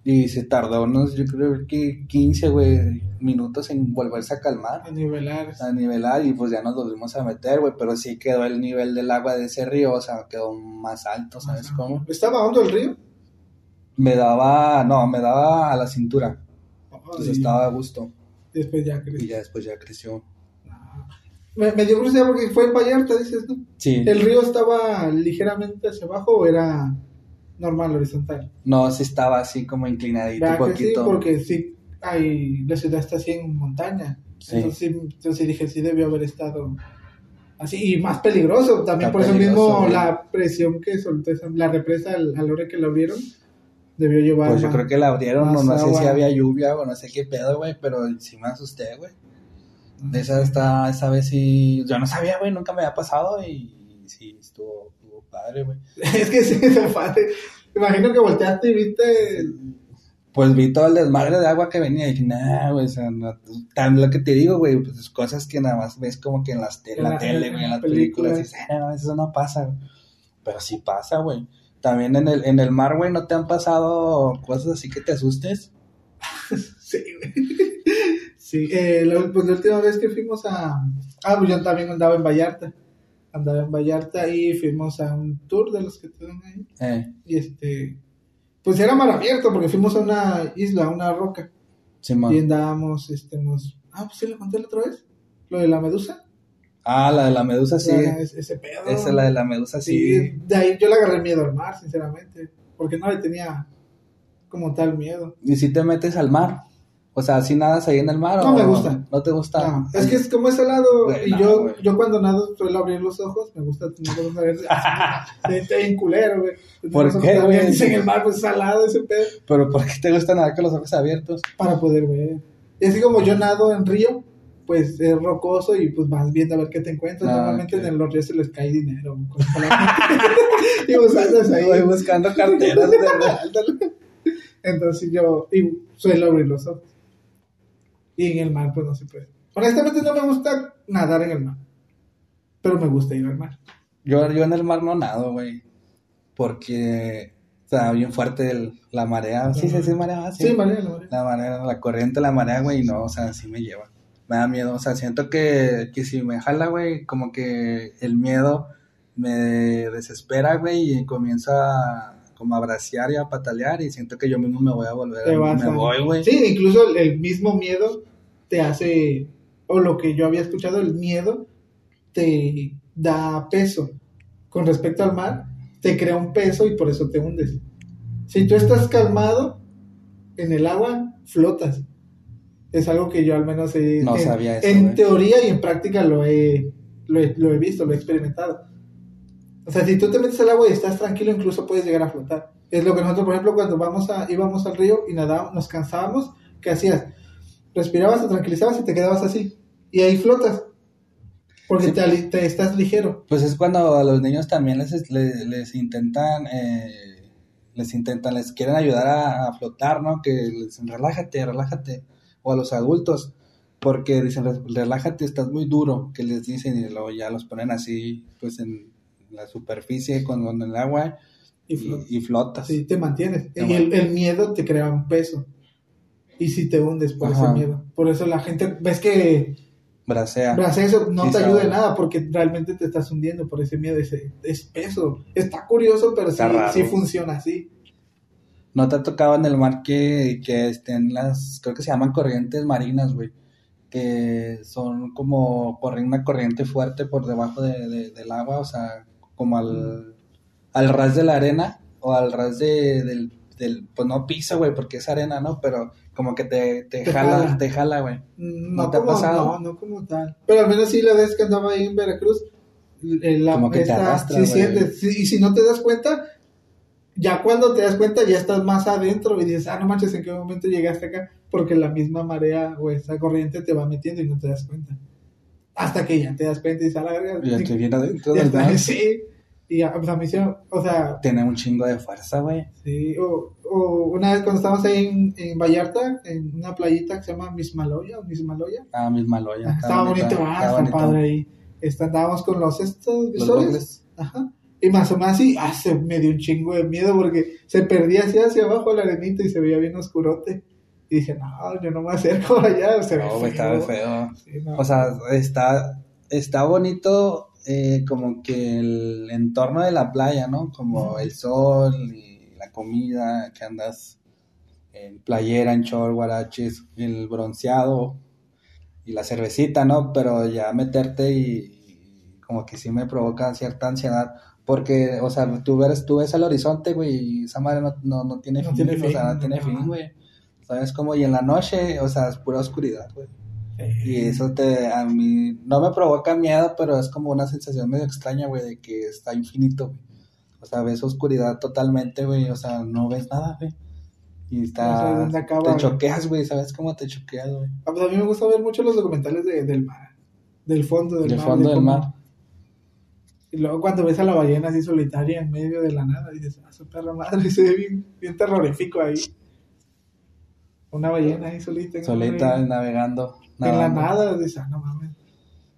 Y se tardó unos, yo creo que 15, güey, minutos en volverse a calmar. A nivelar. A nivelar y pues ya nos volvimos a meter, güey, pero sí quedó el nivel del agua de ese río, o sea, quedó más alto, ¿sabes cómo? ¿Estaba hondo el río? Me daba, no, me daba a la cintura. Entonces estaba a gusto. Después ya creció. Y ya después ya creció. Me, me dio curiosidad porque fue en Vallarta, dices, ¿no? Sí. ¿El río estaba ligeramente hacia abajo o era normal, horizontal. No, sí estaba así como inclinadito un poquito. sí, porque sí, hay, la ciudad está así en montaña. Sí. Entonces, entonces dije, sí debió haber estado así. Y más peligroso, también por eso mismo la presión que soltó esa, la represa al, a la hora que la abrieron. Debió llevar. Pues yo creo que la abrieron, no, no sé si había lluvia o no sé qué pedo, güey, pero sí me asusté, güey. De esa, esta, esa vez sí. Yo no sabía, güey, nunca me había pasado y sí estuvo padre, güey. es que sí, es padre. Imagino que volteaste y viste. Pues vi todo el desmadre de agua que venía y dije, nah, güey, o sea, no, tan lo que te digo, güey, pues cosas que nada más ves como que en las te en la, tele, güey, en, las películas, y dices, eh, no, eso no pasa, güey. Pero sí pasa, güey. También en el, en el mar, güey, ¿no te han pasado cosas así que te asustes? sí, güey. Sí, eh, la, pues la última vez que fuimos a... Ah, pues yo también andaba en Vallarta andaba en Vallarta y fuimos a un tour de los que tienen ahí. Eh. Y este, pues era mar abierto porque fuimos a una isla, a una roca. Sí, y andábamos, este, nos... Ah, pues sí, le conté la otra vez. Lo de la medusa. Ah, la de la medusa, sí. ese, ese pedo. Esa es la de la medusa, sí. sí. De ahí yo le agarré miedo al mar, sinceramente. Porque no le tenía como tal miedo. ¿Y si te metes al mar? O sea, ¿así nadas ahí en el mar? No me gusta. ¿No te gusta? No, es que es como ese lado. Wey, y yo, yo cuando nado suelo abrir los ojos. Me gusta tener los ojos. Está bien culero, güey. ¿Por qué, güey? En el mar, pues salado ese pedo. ¿Pero por qué te gusta nadar con los ojos abiertos? Para poder ver. Y así como yo nado en río, pues es rocoso y pues vas viendo a ver qué te encuentras. Ah, Normalmente okay. en los ríos se les cae dinero. y buscando ahí. Voy buscando carteras de Entonces yo y suelo abrir los ojos. Y en el mar, pues no se puede. Honestamente, no me gusta nadar en el mar. Pero me gusta ir al mar. Yo, yo en el mar no nado, güey. Porque está bien fuerte el, la marea. Sí, sí, sí, marea. Sí, sí marea, la marea. La marea, la corriente, la marea, güey. Y no, o sea, sí me lleva. Me da miedo. O sea, siento que, que si me jala, güey, como que el miedo me desespera, güey. Y comienza a como a bracear y a patalear y siento que yo mismo me voy a volver te a, me a... voy, güey. Sí, incluso el, el, mismo miedo te hace, o lo que yo había escuchado, el miedo te da peso con respecto al mar, te crea un peso y por eso te hundes. Si tú estás calmado en el agua, flotas. Es algo que yo al menos he, no en, sabía eso, en teoría y en práctica lo he, lo he, lo he visto, lo he experimentado. O sea, si tú te metes al agua y estás tranquilo, incluso puedes llegar a flotar. Es lo que nosotros, por ejemplo, cuando vamos a, íbamos al río y nadábamos, nos cansábamos, ¿qué hacías? Respirabas, te tranquilizabas y te quedabas así. Y ahí flotas. Porque sí. te, te, estás ligero. Pues es cuando a los niños también les, les, les intentan eh, les intentan, les quieren ayudar a, a flotar, ¿no? Que les dicen, relájate, relájate. O a los adultos, porque dicen, "Re- relájate, estás muy duro, que les dicen y luego ya los ponen así, pues en la superficie, con, con el agua Y y, flota. y flotas. Sí, te mantienes. Te y el, el miedo te crea un peso. Y si te hundes por Ajá. ese miedo. Por eso la gente, ves que Bracea. eso no Sí, te ayuda en nada porque realmente te estás hundiendo por ese miedo. Ese, es peso. Está curioso, pero sí, raro. sí funciona así. ¿No te ha tocado en el mar que, que estén las, creo que se llaman corrientes marinas, güey? Que son como corren una corriente fuerte por debajo de, de- del agua, o sea, como al, al ras de la arena o al ras de, del, del, pues no piso, güey, porque es arena, ¿no? Pero como que te, te, Te jala, jala. te jala, güey. Mm, ¿No No, te ha pasado? no, no como tal. Pero al menos sí la vez que andaba ahí en Veracruz, eh, la, Como que te esta- arrastra, sí sientes, sí, y si no te das cuenta, ya cuando te das cuenta ya estás más adentro y dices, ah, no manches, ¿en qué momento llegaste acá? Porque la misma marea o esa corriente te va metiendo y no te das cuenta. Hasta que ya te das cuenta y dices, a la verga, Ya estoy bien adentro ya está, sí. Y ya, pues a mí o sea, Tiene un chingo de fuerza, güey. Sí, o, o una vez cuando estábamos ahí en, en Vallarta, en una playita que se llama Mismaloya o Mismaloya, Ah, misma loya. Ajá, estaba bonito, ah, está padre ahí. Está- andábamos con los estos visores, ajá, y más o menos así, ah, se me dio un chingo de miedo porque se perdía así hacia abajo la arenita y se veía bien oscurote. Y dije, no, yo no me acerco allá, se ve No, feo. Sí, no. O sea, está, está bonito eh, como que el entorno de la playa, ¿no? Como el sol y la comida, que andas en playera, en short, guaraches, el bronceado y la cervecita, ¿no? Pero ya meterte y, y como que sí me provoca cierta ansiedad. Porque, o sea, tú ves, tú ves el horizonte, güey, y esa madre no, no, no tiene No fin, tiene o sea, no tiene fin, güey. ¿Sabes cómo? Y en la noche, o sea, es pura oscuridad, güey. Y eso te, a mí, no me provoca miedo, pero es como una sensación medio extraña, güey, de que está infinito, güey. O sea, ves oscuridad totalmente, güey, o sea, no ves nada, güey. Y está, acaba, te choqueas, güey, ¿sabes cómo te choqueas, güey? Ah, pues a mí me gusta ver mucho los documentales de- del mar, del fondo del Del mar. fondo de del cómo- mar. Y luego cuando ves a la ballena así solitaria en medio de la nada, dices, ah, su perra madre, se ve bien, bien terrorífico ahí. Una ballena ahí solita. Solita, en la nada, dices, ah, no mames.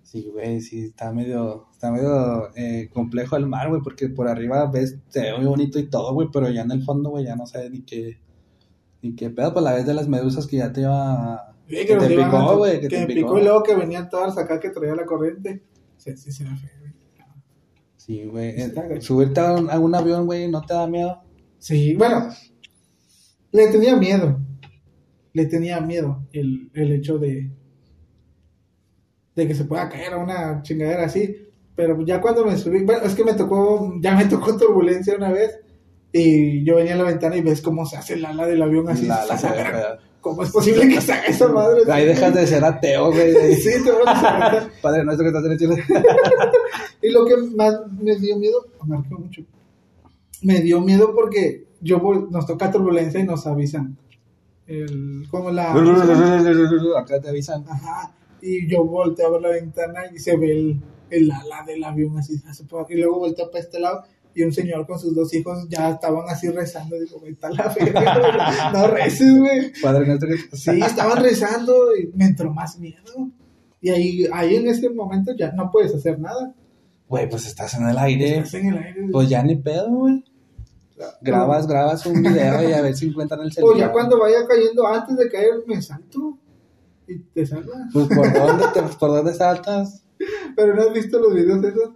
Sí, güey, sí, está medio, está medio eh, complejo el mar, güey, porque por arriba ves, se ve muy bonito y todo, güey, pero ya en el fondo, güey, ya no sabes ni qué, ni qué pedo, pues la vez de las medusas que ya te iba, Sí, que nos te picó, güey, que que te me picó. picó y luego que venían todas acá que traía la corriente. Sí, sí, feo, güey. Sí, güey, eh, subirte a un, a un avión, güey, ¿no te da miedo? Sí, bueno, le tenía miedo. Le tenía miedo el, el hecho de, de que se pueda caer a una chingadera así. Pero ya cuando me subí, bueno, es que me tocó, ya me tocó turbulencia una vez. Y yo venía a la ventana y ves cómo se hace el ala del avión así. La, la se ve "Verga, fea. ¿Cómo es posible que se haga esa madre? Ahí dejas de ser ateo, güey. Sí, te vas a. Padre nuestro que estás en el cielo. Y lo que más me dio miedo, marcó mucho. Me dio miedo porque yo nos toca turbulencia y nos avisan. El, como la. Acá te avisan. Ajá. Y yo volteo a ver la ventana y se ve el, el ala del avión así. Y luego volteo para este lado y un señor con sus dos hijos ya estaban así rezando. Digo, está la güey. No reces, güey. Padre nuestro Sí, estaban rezando y me entró más miedo. Y ahí, ahí en ese momento ya no puedes hacer nada. Güey, pues estás en el aire. Estás en el aire. Pues ya ni pedo, güey. Grabas, grabas un video y a ver si encuentran el O celular. ya cuando vaya cayendo, antes de caer, me salto y te salvas. Pues por dónde, te, por dónde saltas. Pero no has visto los videos esos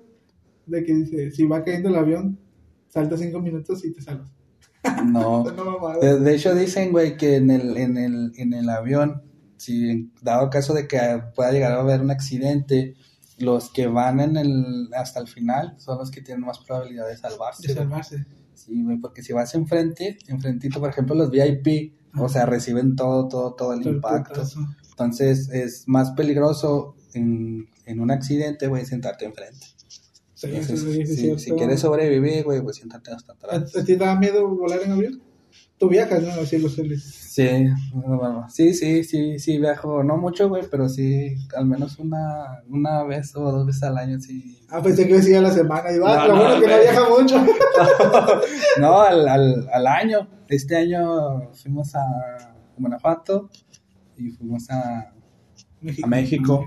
de que dice: si va cayendo el avión, salta cinco minutos y te salvas. No. De, de hecho dicen, güey, que en el, en el, en el avión, si dado caso de que pueda llegar a haber un accidente, los que van en el, hasta el final son los que tienen más probabilidad de salvarse. De güey. salvarse. Sí, güey, porque si vas enfrente, enfrentito, por ejemplo, los VIP, o sea, reciben todo, todo, todo el impacto. putazo. Entonces es más peligroso en, en un accidente, güey, sentarte enfrente. Sí, Entonces, si, quieres sobrevivir, güey, pues siéntate hasta ¿A, atrás. a ti te da miedo volar en avión? Tú viajas, ¿no? Así los celes. Sí, bueno, sí, sí, sí, sí, viajo, no mucho, güey, pero sí, al menos una, una vez o dos veces al año, sí. Ah, pensé que decía a la semana, y va, No, pero no, bueno que no viaja mucho. no, al, al, al año. Este año fuimos a Guanajuato y fuimos a, a México.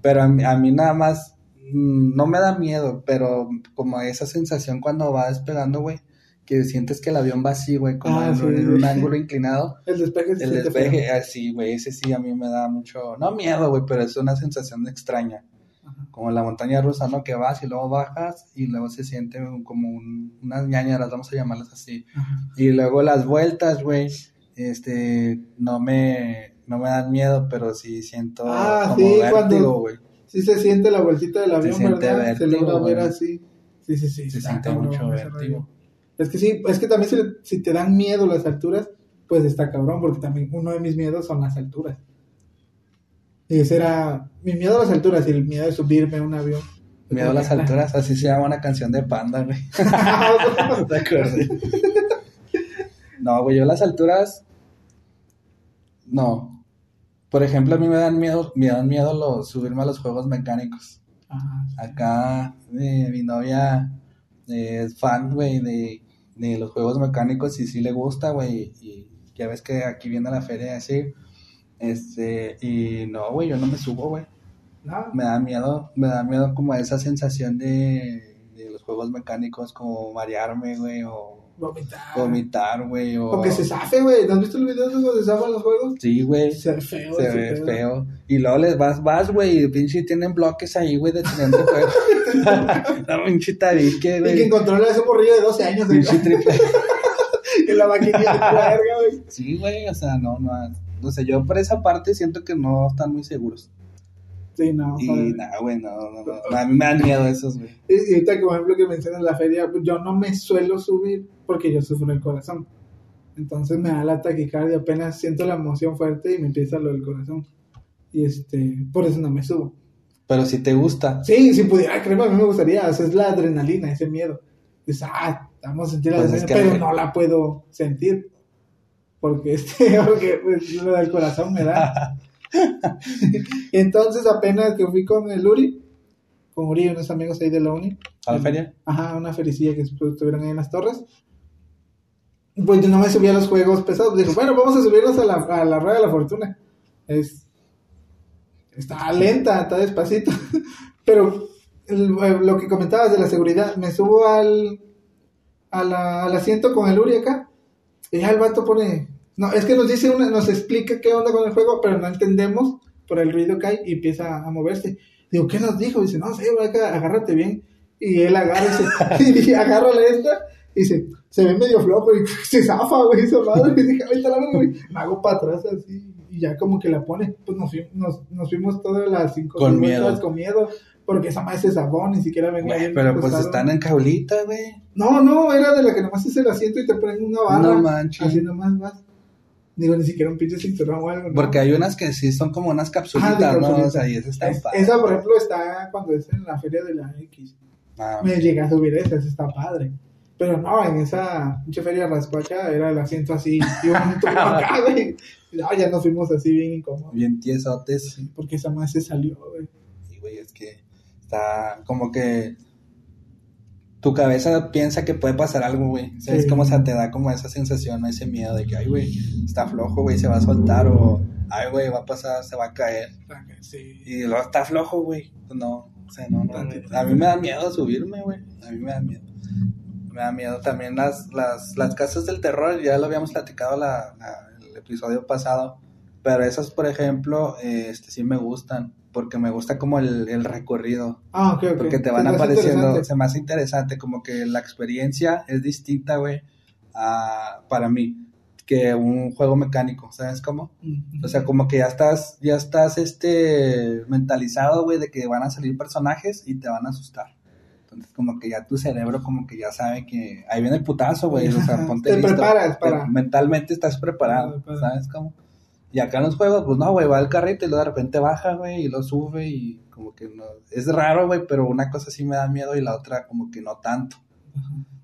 Pero a mí, a mí nada más, mm, no me da miedo, pero como esa sensación cuando va despegando, güey, que sientes que el avión va así, güey, como Ah, en, sí, en un sí. ángulo inclinado. El despeje se El feo. así, güey, ese sí a mí me da mucho, no miedo, güey, pero es una sensación extraña. Ajá. Como la montaña rusa, ¿no? Que vas y luego bajas y luego se siente como un- unas ñañaras, vamos a llamarlas así. Ajá. Y luego las vueltas, güey, este, no me, no me dan miedo, pero sí siento Ah, como sí, vértigo, güey. Sí se siente la vueltita del avión, siente ¿verdad? se vértigo, logra ver así. Sí, sí, sí. Se siente cabrón mucho vértigo. Es que sí, es que también si, si te dan miedo las alturas, pues está cabrón, porque también uno de mis miedos son las alturas. Y ese era mi miedo a las alturas y el miedo de subirme a un avión. Miedo a las alturas, así se llama una canción de Panda, güey. ¿Te acuerdas? No, güey, yo las alturas. No. Por ejemplo, a mí me dan miedo, me dan miedo los, subirme a los juegos mecánicos. Ajá. Acá eh, mi novia eh, es fan, güey, de, de los juegos mecánicos y sí le gusta, güey. Y ya ves que aquí viene la feria así. Este, y no, güey, yo no me subo, güey. No, Me da miedo, me da miedo como esa sensación de, de los juegos mecánicos, como marearme, güey, o vomitar. vomitar, güey, o... O que se zafe, güey. ¿No has visto los videos de cuando se zafan los juegos? Sí, güey. Se ve feo. Se ve feo. Y luego les vas, vas, güey, y pinche tienen bloques ahí, güey, deteniendo el juego. no, pinche tabique, Y que güey. controla a ese morrillo de 12 años. Pinche triple. En la maquinita de verga, güey. Sí, güey, o sea, no, no. No sé, yo por esa parte siento que no están muy seguros. Sí, no. Y nada, güey, no, no, no. A mí me dan miedo esos, güey. Y y ahorita, como ejemplo, que mencionas la feria, yo no me suelo subir porque yo sufro el corazón. Entonces me da la taquicardia, apenas siento la emoción fuerte y me empieza lo del corazón. Y este, por eso no me subo. Pero si te gusta, Sí, si pudiera, créeme, a mí me gustaría. O sea, es la adrenalina, ese miedo. Dices, ah, vamos a sentir la Pues es adrenalina, pero no la puedo sentir. Porque, este, porque pues, lo del corazón me da. Entonces, apenas que fui con el Uri, con Uri y unos amigos ahí de la uni, a la feria. Ajá, una felicilla que estu- estuvieron ahí en las torres. Pues yo no me subí a los juegos pesados. Dijo, bueno, vamos a subirnos a la, a la rueda de la fortuna. Es. Está lenta, está despacito. Pero el- lo que comentabas de la seguridad, me subo al, a la- al asiento con el Uri acá. Y ya el vato pone. No, es que nos dice una, nos explica qué onda con el juego, pero no entendemos por el ruido que hay y empieza a moverse. Digo, ¿qué nos dijo? Dice, no sé, acá, agárrate bien. Y él agarra y, dije, agárrale esta. Y dice, se ve medio flojo y se zafa, güey, esa madre. Y dije, ahorita la güey. Me hago para atrás así. Y ya como que la pone. Pues nos, fuimos- nos, nos fuimos todas las cinco Con miedo. con miedo. Porque esa madre se zafó, ni siquiera venía Güey, bien pero pues están en caulita, güey. No, no, era de la que nomás es el asiento y te ponen una barra. No manches. Así nomás vas. Digo, ni siquiera un pinche cinturón o algo. ¿no? Porque hay unas que sí son como unas capsulitas, Ah, ¿no? O sea, y esas están Es- padres. esa, por ejemplo, está cuando es en la feria de la X. Ah, Me llegué a subir esa, esa está padre. Pero no, en esa pinche feria rascuacha era el asiento así y un acá, güey. No, ya nos fuimos así bien incómodos. bien tiesotes. Porque esa más se salió, güey. Sí, güey, es que está como que tu cabeza piensa que puede pasar algo, güey. ¿Sabes Sí. cómo se te da como esa sensación, ese miedo de que, ay, güey, está flojo, güey, se va a soltar o, ay, güey, va a pasar, se va a caer. Sí. Y luego está flojo, güey. Pues no, o sea, no, no. A mí me da miedo subirme, güey. A mí me da miedo. Me da miedo también las, las, las casas del terror, ya lo habíamos platicado la, la- el episodio pasado. Pero esas, por ejemplo, este sí me gustan. Porque me gusta como el, el recorrido. Ah, ok, ok. Porque te van apareciendo, se me hace interesante, como que la experiencia es distinta, güey, a- para mí, que un juego mecánico, ¿sabes cómo? Mm, O sea, como que ya estás, ya estás, este, mentalizado, güey, de que van a salir personajes y te van a asustar. Entonces, como que ya tu cerebro como que ya sabe que ahí viene el putazo, güey, o sea, ponte Te listo. preparas para- Te- mentalmente estás preparado, Para- ¿sabes cómo? Y acá en los juegos, pues no, güey, va al carrito y luego de repente baja, güey, y lo sube y como que no... Es raro, güey, pero una cosa sí me da miedo y la otra como que no tanto.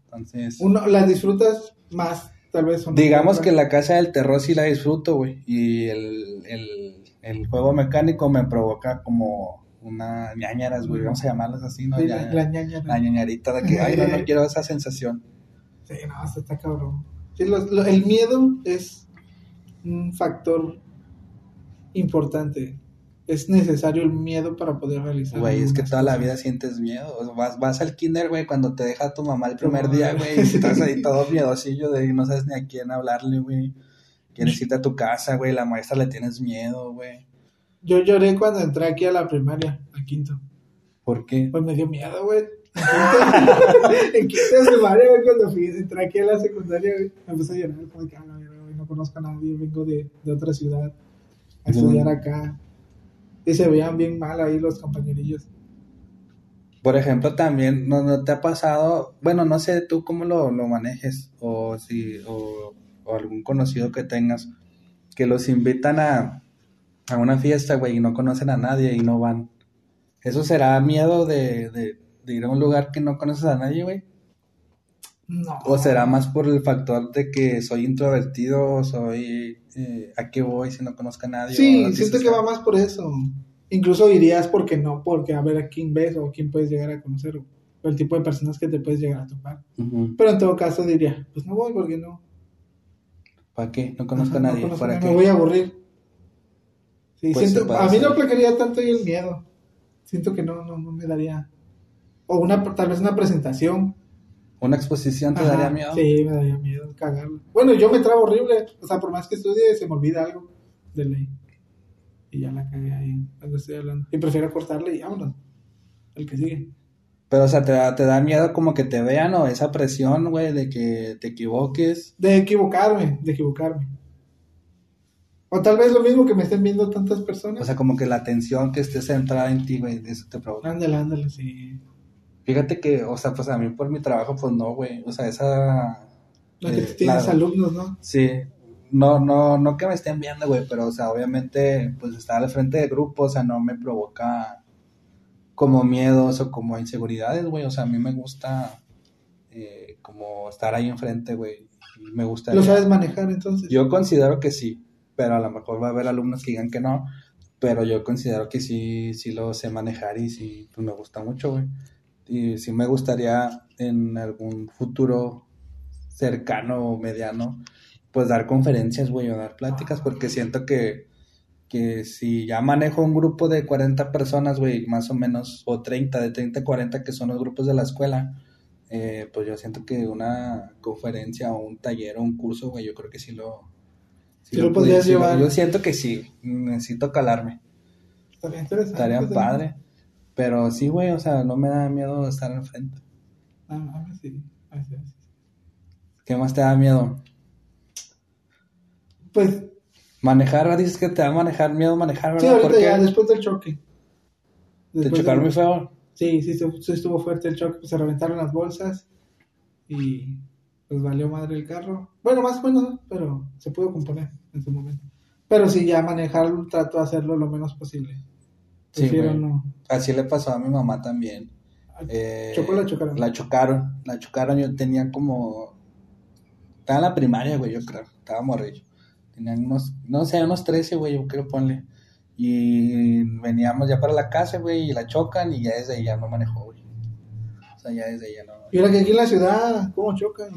Entonces... Uno las disfrutas más tal vez Digamos que la casa del terror sí la disfruto, güey. Y el, el, el juego mecánico me provoca como una ñañaras, güey. Vamos a llamarlas así, ¿no? Sí, Ya- la, la la ñañarita de que, ay, no, no quiero esa sensación. Sí, no, esto está cabrón. Sí, lo- el miedo es un factor importante. Es necesario el miedo para poder realizar. Güey, es que toda la vida sientes miedo. O sea, vas, vas al kinder, güey, cuando te deja tu mamá el primer No, día, güey. y estás ahí todo miedosillo de no sabes ni a quién hablarle, güey. Quién necesita a tu casa, güey, la maestra le tienes miedo, güey. Yo lloré cuando entré aquí a la primaria, a quinto. ¿Por qué? Pues me dio miedo, güey. En quinto, de primaria, güey, cuando fui, entré aquí a la secundaria, güey, me empecé a llorar. Como que, ah, verga, güey, no conozco a nadie, vengo de, de otra ciudad a estudiar acá. Y se veían bien mal ahí los compañerillos. Por ejemplo, también, ¿no, no te ha pasado? Bueno, no sé tú cómo lo, lo manejes, o si, o, o algún conocido que tengas, que los invitan a, a una fiesta, güey, y no conocen a nadie y no van. ¿Eso será miedo de, de, de ir a un lugar que no conoces a nadie, güey? No. ¿O será más por el factor de que soy introvertido, soy, eh, a qué voy si no conozco a nadie? Sí, siento que va más por eso. Incluso irías porque no, porque a ver a quién ves o a quién puedes llegar a conocer o el tipo de personas que te puedes llegar a topar. Pero en todo caso diría, pues no voy porque no. ¿Para qué? No conozco Ajá, a nadie. no conozco ¿Para qué? Me voy a aburrir. Sí, Pues siento, a mí no quería tanto y el miedo. Siento que no, no, no me daría. O una, tal vez una presentación. ¿Una exposición te Ajá, daría miedo? Sí, me daría miedo cagarlo. Bueno, yo me trabo horrible. O sea, por más que estudie, se me olvida algo de ley. Y ya la cagué ahí cuando estoy hablando. Y prefiero cortarle y vámonos. El que sigue. Pero, o sea, te da, te da miedo como que te vean o esa presión, güey, de que te equivoques. De equivocarme, de equivocarme. O tal vez lo mismo que me estén viendo tantas personas. O sea, como que la atención que esté centrada en ti, güey, eso te provoca. ándale, ándale, sí. Fíjate que, o sea, pues a mí por mi trabajo, pues no, güey. O sea, esa... No que eh, tienes la- alumnos, ¿no? Sí. No, no, no que me estén viendo, güey, pero, o sea, obviamente, pues estar al frente de grupo, o sea, no me provoca como miedos o como inseguridades, güey. O sea, a mí me gusta eh, como estar ahí enfrente, güey. Me gusta... ¿Lo sabes manejar entonces? Yo considero que sí, pero a lo mejor va a haber alumnos que digan que no, pero yo considero que sí, sí lo sé manejar y sí, pues me gusta mucho, güey. Y sí me gustaría en algún futuro cercano o mediano, pues dar conferencias, güey, o dar pláticas, porque siento que, que si ya manejo un grupo de 40 personas, güey, más o menos, o 30, de 30 a 40, que son los grupos de la escuela, eh, pues yo siento que una conferencia o un taller o un curso, güey, yo creo que sí lo... Sí lo podrías llevar. Yo siento que sí, necesito calarme, Estaría interesante. estaría padre. Pero sí, güey, o sea, no me da miedo estar enfrente. Ah, a mí sí. ¿Qué más te da miedo? Pues Manejar, dices que te da manejar miedo manejar, sí, ¿verdad? ¿Por ahorita ya, después del choque. ¿Te chocaron muy feo? Sí, sí, sí estuvo fuerte el choque, pues se reventaron las bolsas y pues valió madre el carro. Bueno, más o menos, ¿no? pero se pudo componer en su momento. Pero sí, ya manejar, trato de hacerlo lo menos posible. Sí, Prefiero güey. no. Así le pasó a mi mamá también. Eh, ¿Chocó la chocaron? La chocaron, la chocaron. Yo tenía como. Estaba en la primaria, güey, yo creo. Estaba morrillo. Tenían unos, no sé, unos 13, güey, yo creo, ponle. Y veníamos ya para la casa, güey, y la chocan y ya desde ahí ya no manejó, güey. O sea, ya desde ahí ya no. Y ahora que aquí en la ciudad, ¿cómo chocan?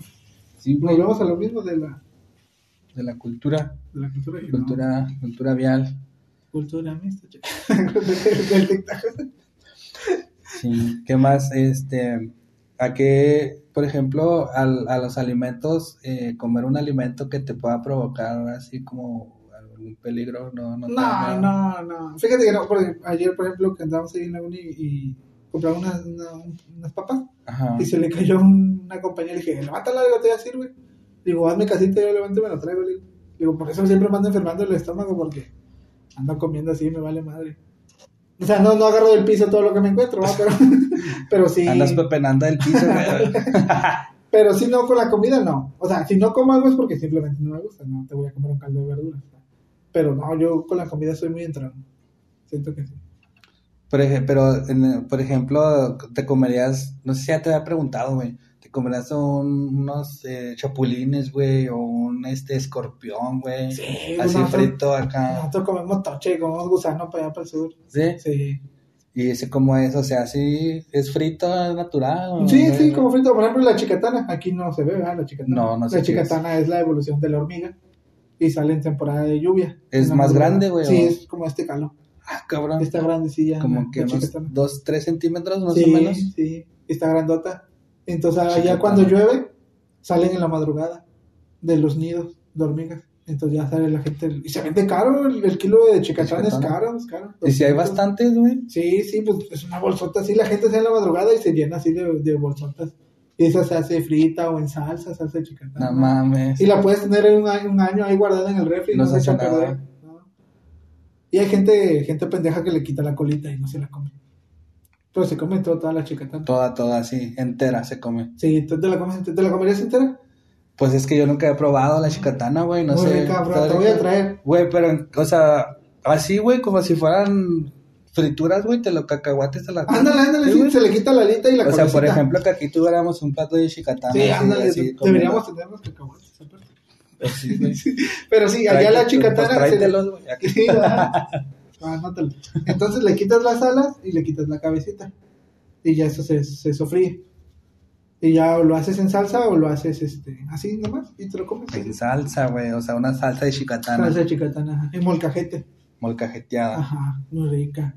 Sí, a lo mismo de la, de la cultura, de la cultura. no, cultura, cultura vial. cultura mixta. del, del TikTok. Sí, ¿qué más? Este, a qué, por ejemplo, al- a los alimentos, eh, comer un alimento que te pueda provocar así como algún peligro, no, no, No, no, no. Fíjate que no, porque ayer, por ejemplo, que andábamos ahí en la uni y compramos unas, una- unas papas Ajá. y se le cayó un- una compañera y le dije, levántala, digo, te voy a decir, güey. Digo, hazme casita, yo levanto y me lo traigo. le Digo, por eso siempre me ando enfermando el estómago porque ando comiendo así y me vale madre. O sea, no, no agarro del piso todo lo que me encuentro, ¿va? pero, pero sí. Andas pepenando del piso, güey. Pero si no con la comida, no. O sea, si no como algo es porque simplemente no me gusta. No te voy a comer un caldo de verduras. Pero no, yo con la comida soy muy entrado. Siento que sí. Por, ej- pero, en- por ejemplo, te comerías, no sé si ya te había preguntado, güey, te comerías un- unos eh, chapulines, güey, o un este escorpión, güey. Sí, Así nosotros- frito acá. Nosotros comemos toche, comemos gusano para allá para el sur. ¿Sí? Sí. Y ese como es, o sea, sí, es frito, es natural. ¿o Sí, sí, como frito. Por ejemplo, la chicatana. Aquí no se ve, ¿verdad? La chicatana. No, no sé La es. chicatana es. la evolución de la hormiga. Y sale en temporada de lluvia. ¿Es más grande, güey, Sí, es como este calo. Ah, cabrón. Está grandecilla. Como la- que la unos chicatana. dos, tres centímetros más sí, o menos. Sí, está grandota. Entonces, allá Chicatana. cuando llueve, salen en la madrugada de los nidos de hormigas. Entonces ya sale la gente. Y se vende caro, el, el kilo de chicatana es caro, es caro. Y si hay 200. bastantes, güey. Sí, sí, pues es una bolsota así. La gente sale en la madrugada y se llena así de, de bolsotas. Y esa se hace frita o en salsa, salsa de chicatana. No mames. Y la puedes tener en un año, un año ahí guardada en el refri No no, se echa a. Y hay gente, gente pendeja que le quita la colita y no se la come. Pero se come toda, toda la chicatana. Toda, toda así, entera se come. Sí, ¿tú te la, comes, te, te la comerías entera? Pues es que yo nunca he probado la chicatana, güey, no Muy sé. rica, bro, te voy a traer. Güey, pero, o sea, así, güey, como si fueran frituras, güey, te lo cacahuates te la Ándale, ándale, Sí, sí, se le quita la alita y la O sea, por ejemplo, que aquí tuviéramos un plato de chicatana. Sí, ándale, así, deberíamos tener los cacahuates. aparte. Pues sí. Pero sí, allá Tráete- la chicatana... pues se le- tráetelos, güey, aquí. Ah, anótalo. Entonces le quitas las alas y le quitas la cabecita. Y ya eso se, se sofríe. Y ya o lo haces en salsa o lo haces este así nomás y te lo comes. En salsa, güey, o sea, una salsa de chicatana Salsa de chicatana. En molcajete. molcajeteada. Ajá, muy rica.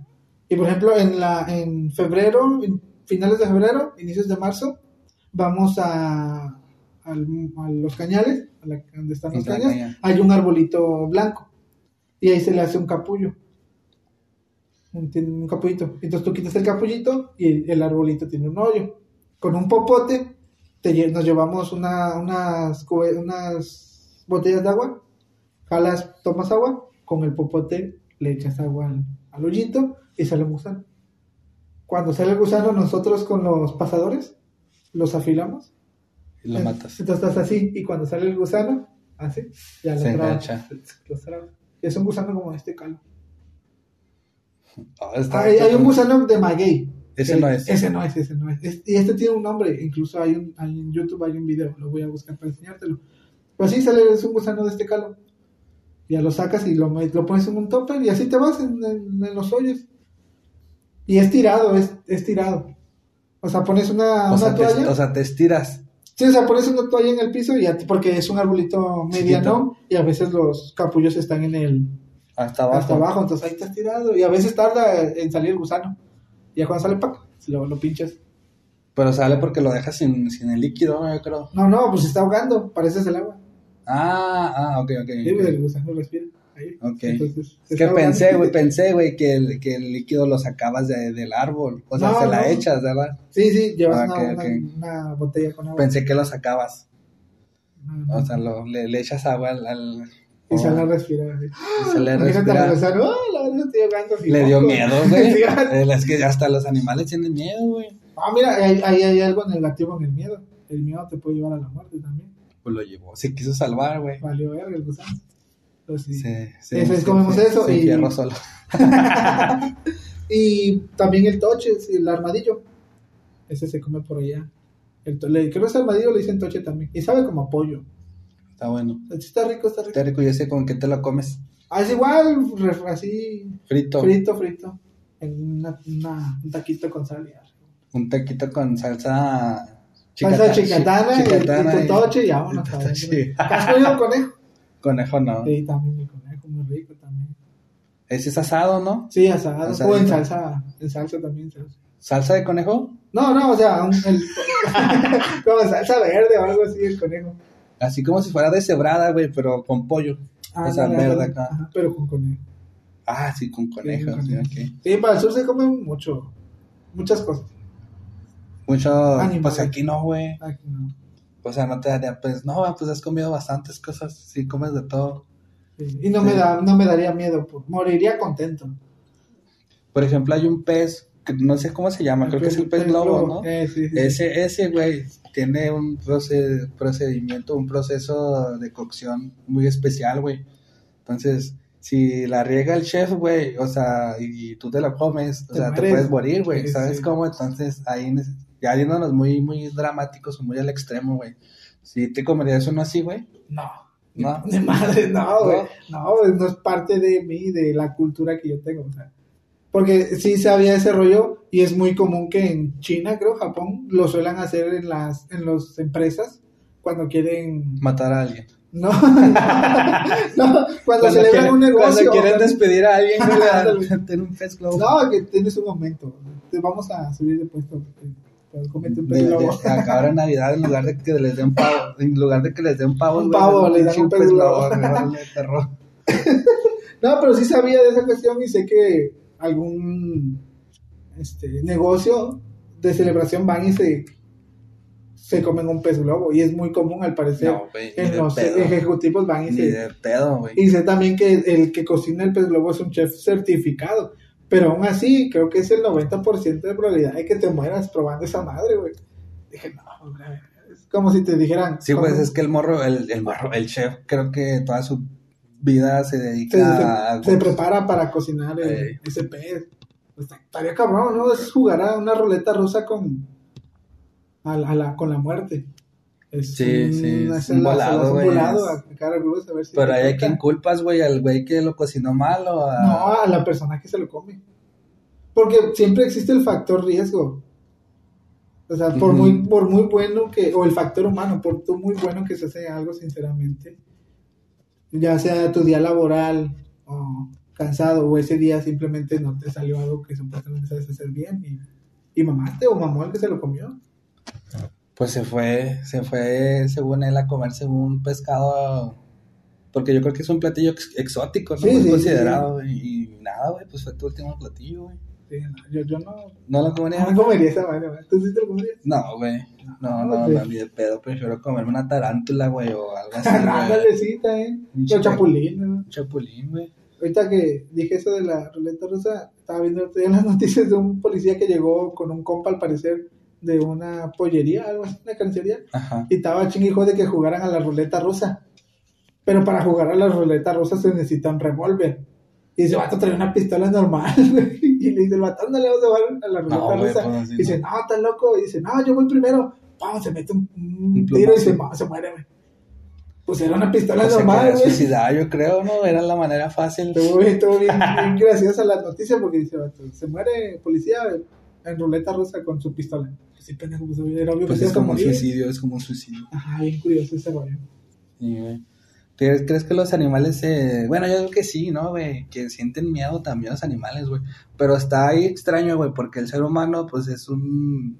Y por ejemplo, en la en febrero, en finales de febrero, inicios de marzo, vamos a, al- a los cañales, a la- donde están los En la cañas, caña. hay un arbolito blanco. Y ahí se le hace un capullo. Un, tiene un capullito. Entonces tú quitas el capullito y el, arbolito tiene un hoyo. Con un popote te nos llevamos una, unas, unas botellas de agua, jalas, tomas agua, con el popote le echas agua al, al hoyito y sale un gusano. Cuando sale el gusano, nosotros con los pasadores los afilamos. Y lo matas. Entonces estás así, y cuando sale el gusano, así, ya lo Se. Lo. Y es un gusano como este calo. Ah, Hay, hay un gusano de maguey. Ese no es. Ese no es, ese no es. Es- Y este tiene un nombre, incluso hay un, hay en YouTube hay un video, lo voy a buscar para enseñártelo. Pues sí, sale, es un gusano de este calo. Ya lo sacas y lo, lo pones en un topper y así te vas en, en- en los hoyos. Y es tirado, es, es tirado. O sea, pones una, O una sea, te, toalla. o sea, te estiras. Sí, o sea, pones una toalla en el piso y porque es un arbolito mediano y a veces los capullos están en el Hasta abajo. hasta abajo, entonces ahí estás tirado y a veces tarda en salir el gusano. Y ya cuando sale pac, lo, lo pinchas. Pero sale porque lo dejas sin, sin el líquido, yo creo. No, no, pues se está ahogando, pareces el agua. Ah, ah, ok, ok. Sí, pues, el gusano respira. Ahí. Ok. Entonces, Es que pensé, güey, pensé, güey, que el, que el líquido lo sacabas de- del árbol. O sea, No, se la no. echas, ¿verdad? Sí, sí, llevas Ah, una, botella con agua. Pensé que lo sacabas. No, no. O sea, lo, le, le echas agua al... al- y sale a oh, respirar. y se le Imagínate respira. al gusano, ¡ah, la verdad estoy ahogando! así, Le dio miedo, güey. Es que hasta los animales tienen miedo, güey. Ah, mira, ahí hay, algo negativo en el miedo. El miedo te puede llevar a la muerte también. Pues lo llevó. Se quiso salvar, güey. Valió verga el gusano. Pero sí. Se, Eso es, comemos eso y- enfierró solo. Y también el toche, el armadillo. Ese se come por allá. El creo que ese armadillo le dicen toche también. Y sabe como a pollo. Está bueno. Está rico, está rico. Está rico, yo sé con qué te lo comes. Ah, es igual, así, Frito. frito, frito. En una, una- un taquito con sal. Un taquito con salsa... Salsa chicatana, y- chicatana y, y vámonos. y- sí. ¿Has comido conejo? Conejo no. Sí, también el conejo, muy rico también. Ese es asado, ¿no? Sí, asado. Asadito. O en salsa, en salsa también. salsa. ¿Salsa de conejo? No, no, o sea, un- el, como salsa verde o algo así, el conejo. Así como si fuera deshebrada, güey, pero con pollo. Ah, o sea, no, verde acá. ajá, pero con conejo. Ah, sí, con conejo. con sí, conejo. ok. Sí, para el sur se comen mucho, muchas cosas. Mucho, Animales. pues aquí no, güey. Aquí no. O sea, no te daría, pues, no, pues has comido bastantes cosas, sí, comes de todo. Sí, Y no, Sí. me da, no me daría miedo, pues, moriría contento. Por ejemplo, hay un pez, no sé cómo se llama, creo que es el pez globo, ¿no? Eh, sí, sí. Ese, ese, güey, tiene un proce- procedimiento, un proceso de cocción muy especial, güey. Entonces, si la riega el chef, güey, o sea, y, tú te la comes, o sea, te puedes morir, güey, Sí, ¿sabes cómo? Entonces, ahí, ya yéndonos muy, muy dramáticos o muy al extremo, güey. Si te comerías uno así, güey, No. ¿no? De madre, no, güey. No. No, no es parte de mí, de la cultura que yo tengo. O sea, porque sí sabía ese rollo y es muy común que en China, creo, Japón, lo suelen hacer en las en las empresas cuando quieren... Matar a alguien. No, no, cuando, celebran quieren, un negocio. cuando quieren despedir a alguien, tiene un pez globo. No, que tienes un momento. Te vamos a subir de puesto. Comete un pez de, globo. ahora en Navidad, en lugar de que les den pavo, en lugar de que les den pavo, Un pavo, le dan un pez globo. perro. No, pero sí sabía de esa cuestión y sé que algún este, negocio de celebración van y se, se comen un pez globo. Y es muy común al parecer. No, ni en los pedo. ejecutivos van y Ni se... de pedo, güey. Y sé también que el que cocina el pez globo es un chef certificado. Pero aún así, creo que es el 90% de probabilidad de que te mueras probando esa madre, güey. Dije, no, hombre, es como si te dijeran... Sí, pues es que el morro, el, el morro, el chef, creo que toda su vida se dedica se, a... se- prepara para cocinar el- ese pez. Pues, estaría cabrón, ¿no? Es jugar a una ruleta rusa con, a la, a la- con la muerte. Es Sí, sí, es un la- volado, güey, si Pero hay a quien culpas, güey, al güey que lo cocinó mal o a... No, a la persona que se lo come. Porque siempre existe el factor riesgo. O sea, por, muy, por muy bueno que, o el factor humano, por tú muy bueno que se hace algo sinceramente, ya sea tu día laboral o cansado, o ese día simplemente no te salió algo que supuestamente sabes hacer bien y, y mamaste o mamó al que se lo comió. Pues se fue, se fue, según él, a comerse un pescado... Porque yo creo que es un platillo ex- exótico, ¿no? Sí, Muy sí, considerado, y nada, güey, pues fue tu último platillo, güey. No, yo, yo no, ¿No lo comerías? no comería esa madre, güey. ¿tú sí te lo comerías? No, güey. No, No, no, güey. no, ni de pedo. Prefiero comerme una tarántula, güey, o algo así. güey. Ándale, sí, también. Pinche Los chapulines, ¿no? Un chapulín, güey. Ahorita que dije eso de la ruleta rusa, estaba viendo otro día las noticias de un policía que llegó con un compa, al parecer, de una pollería, algo así, una carnicería, Ajá. y estaba chingijo de que jugaran a la ruleta rusa. Pero para jugar a la ruleta rusa se necesita un revólver. Y ese vato trae una pistola normal, güey. Y le dice, el vato, no le vamos a la ruleta No, rusa. pues, y dice, no. no, está loco. Y dice, no, yo voy primero. Pum, se mete un, tiro y se, se muere, güey. Pues era una pistola sea, normal, güey. suicidar, yo creo, ¿no? Era la manera fácil. Estuvo bien, estuvo bien, bien graciosa la noticia porque dice, se muere policía en ruleta rusa con su pistola. Sí, pendejo, pues era obvio Pues que se es como un suicidio, es como un suicidio. Ajá, bien curioso ese rollo. Sí, güey. ¿Crees, crees que los animales se... Bueno, yo creo que sí, ¿no, güey? Que sienten miedo también los animales, güey. Pero está ahí extraño, güey, porque el ser humano, pues, es un,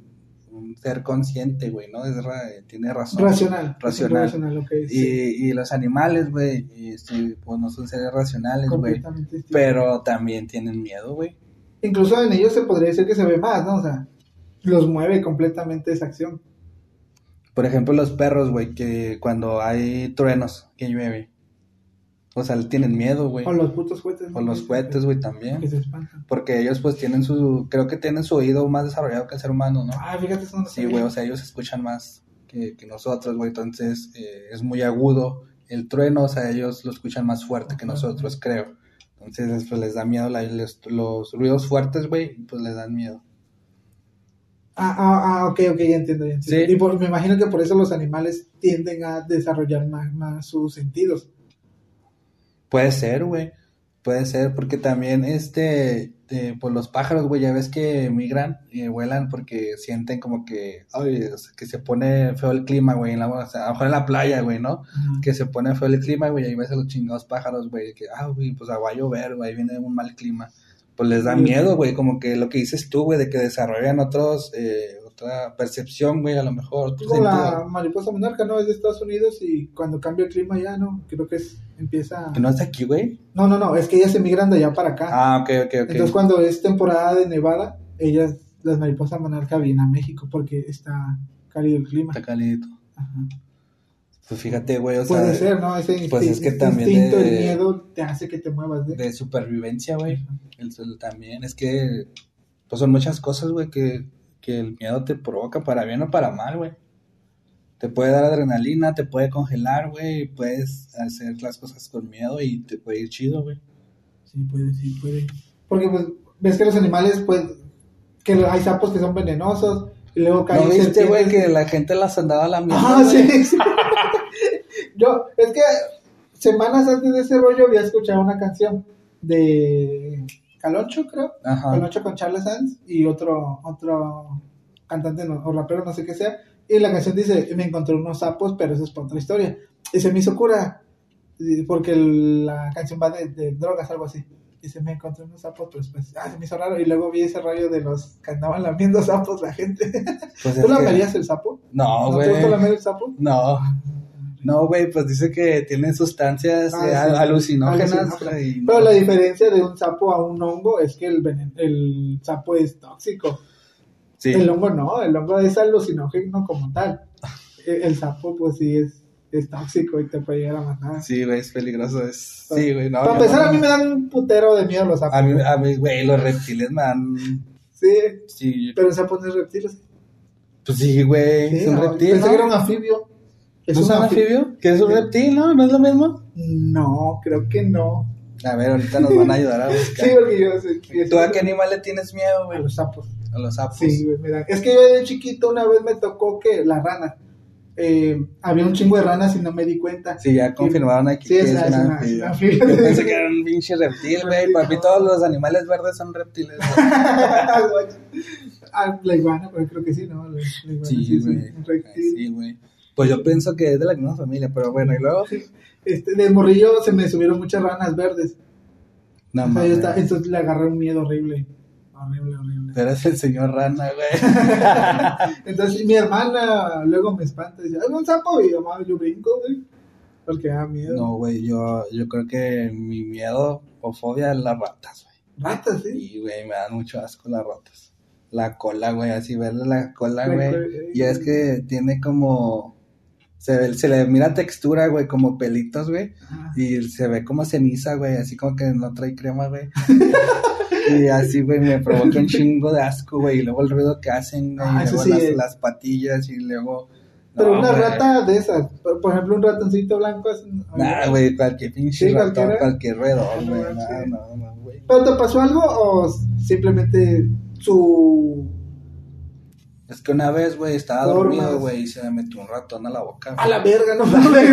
un ser consciente, güey, ¿no? Es ra- tiene razón. Racional. Racional. Racional, ok. Y, sí, y los animales, güey, este, pues no son seres racionales, güey. Pero también tienen miedo, güey. Incluso en ellos se podría decir que se ve más, ¿no? O sea, los mueve completamente esa acción. Por ejemplo, los perros, güey, que cuando hay truenos, que llueve. O sea, tienen miedo, güey. O los putos cohetes. O los cohetes, güey, también. Que se espantan. Porque ellos, pues, tienen su... Creo que tienen su oído más desarrollado que el ser humano, ¿no? Ah, fíjate, eso no Sí, güey, o sea, ellos escuchan más que, que nosotros, güey. Entonces, eh, es muy agudo el trueno, o sea, ellos lo escuchan más fuerte que nosotros, creo. Entonces, pues, les da miedo la- les- los ruidos fuertes, güey, pues les dan miedo. Ah, ah, ah, ok, ok, ya entiendo, ya entiendo. Sí. Y por- me imagino que por eso los animales tienden a desarrollar más, más sus sentidos. Puede ser, güey. Puede ser, porque también, este, eh, pues los pájaros, güey, ya ves que migran y vuelan porque sienten como que, ay, o sea, que se pone feo el clima, güey, en la, o sea, a lo mejor en la playa, güey, ¿no? Que se pone feo el clima, güey, y ahí ves a los chingados pájaros, güey, que, ah, güey, pues va a llover, güey, ahí viene un mal clima. Pues les da miedo, güey, como que lo que dices tú, güey, de que desarrollan otros, eh, otra percepción, güey, a lo mejor, Como la mariposa monarca, ¿no? Es de Estados Unidos y cuando cambia el clima ya, ¿no? Creo que es, empieza... ¿Que no es de aquí, güey? No, no, no, es que ellas emigran de allá para acá. Ah, ok, ok, ok. Entonces cuando es temporada de nevada, ellas, las mariposas monarca vienen a México porque está cálido el clima. Está calidito. Ajá. Pues fíjate, güey, o sea, Puede ser, ¿no? Ese pues es que también instinto, de- el miedo te hace que te muevas de... de supervivencia, güey. El suelo también, es que, pues son muchas cosas, güey, que, que el miedo te provoca para bien o para mal, güey. Te puede dar adrenalina, te puede congelar, güey, puedes hacer las cosas con miedo y te puede ir chido, güey. Sí, puede, sí, puede. Porque pues ves que los animales, pues, que hay sapos que son venenosos. Y luego caen ¿No viste, güey, que la gente las andaba lamiendo? Ah, güey? sí, sí. Yo, es que semanas antes de ese rollo había escuchado una canción de Caloncho, creo. Ajá. Caloncho con Charles Sands y otro, otro cantante no- o rapero, no sé qué sea. Y la canción dice, me encontré unos sapos, pero eso es para otra historia. Y se me hizo cura, porque la canción va de, de drogas, algo así. Dice, me encontré unos sapos, pero después, ah, se me hizo raro. Y luego vi ese rollo de los que andaban lamiendo sapos la gente. Pues es ¿Tú que- lamerías el sapo? No, ¿No te gusta güey. el sapo? No. No, güey, pues dice que tiene sustancias Ah, eh, sí. alucinógenas. Alucinógenas. güey, y Pero la diferencia de un sapo a un hongo es que el, venen- el sapo es tóxico. Sí. El hongo no, el hongo es alucinógeno como tal. El, el sapo, pues sí, es, es tóxico y te puede llegar a matar. Sí, güey, es peligroso. Es... Sí, güey, no. Para empezar, no- a mí me dan un putero de miedo los sapos. A mí, a mí, güey, los reptiles me dan. Sí, Sí, pero el sapo no es reptil. pues sí, güey. Sí, es un no, reptil. Pensé ¿no? que era un anfibio. ¿Es un anfibio? ¿Que es un reptil, no? ¿No es lo mismo? No, creo que no. A ver, ahorita nos van a ayudar a buscar. Sí, porque yo sé que ¿Tú a qué animal le tienes miedo, A güey? los sapos. A los sapos. Sí, güey, mira. Es que yo de chiquito una vez me tocó que las ranas. Eh, había un chingo de ranas y no me di cuenta. Sí, ya confirmaron aquí Sí, que es- es, es un una-. Yo pensé que era un pinche reptil, güey. Para mí todos los animales verdes son reptiles. ah, la iguana, pues creo que sí, ¿no? La, la iguana sí, Sí, güey. Sí, güey. Pues yo pienso que es de la misma familia, pero bueno, y luego. Este, de morrillo se me subieron muchas ranas verdes. No, O sea, yo mames. estaba- entonces le agarré un miedo horrible. Horrible, horrible. Pero es el señor rana, güey. Entonces mi hermana luego me espanta y dice, ¡ay, un sapo! Y yo, "Mamá, yo brinco, güey. Porque da miedo. No, güey, yo, yo creo que mi miedo o fobia es las ratas, güey. Ratas, ¿sí? Y, güey, me dan mucho asco las ratas. La cola, güey, así verle la cola, La güey. cola, Y es que tiene como... Se, ve- se le mira textura, güey, como pelitos, güey. Ah. Y se ve como ceniza, güey, así como que no trae crema, güey. y así, güey, me provoca un chingo de asco, güey. Y luego el ruido que hacen, güey. Ah, y luego sí las, patillas y luego... Pero No, una güey. rata de esas, por, ejemplo, un ratoncito blanco es... Nah, güey, cualquier pinche Sí, ratón, cualquier roedor, Ah, no güey. No, no, güey. ¿Pero te pasó algo o simplemente su... Es que una vez, güey, estaba dormido, güey, y se me metió un ratón a la boca. A la verga, no mames.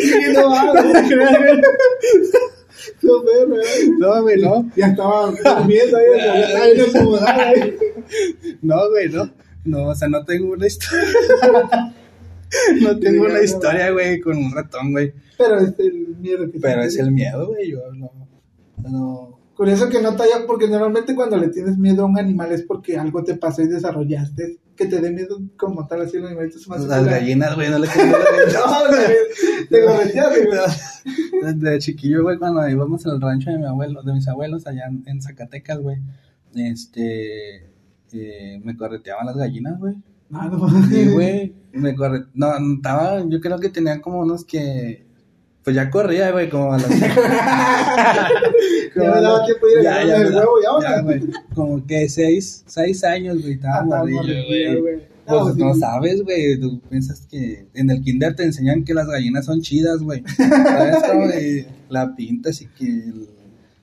Sí, no mames. No, verga. No, güey, no. Ya estaba durmiendo ahí, ya estaba bien acomodado ahí. No, güey, no. No, o sea, no tengo una historia. no tengo una historia, güey, con un ratón, güey. Pero es el miedo que Pero es el miedo, güey, yo no. No. Curioso que no te haya, porque normalmente cuando le tienes miedo a un animal es porque algo te pasó y desarrollaste. Que te dé miedo como tal, así el animalito es más Las gallinas, güey, no le tengo No, güey, te correteaste, güey. De chiquillo, güey, cuando íbamos al rancho de mi abuelo, de mis abuelos allá en, en Zacatecas, güey, este, eh, me correteaban las gallinas, güey. No, no, Sí, güey, me corre... No, estaba, yo creo que tenían como unos que... Pues ya corría, güey, como a las... Ya me daba tiempo de ir a agarrarle me el da- huevo y vámonos. ya, güey, Como que seis, seis años, güey, estaba morrillo, güey. Pues No, sabes, güey, tú piensas que en el kinder te enseñan que las gallinas son chidas, güey. ¿Sabes? Como la pintas y que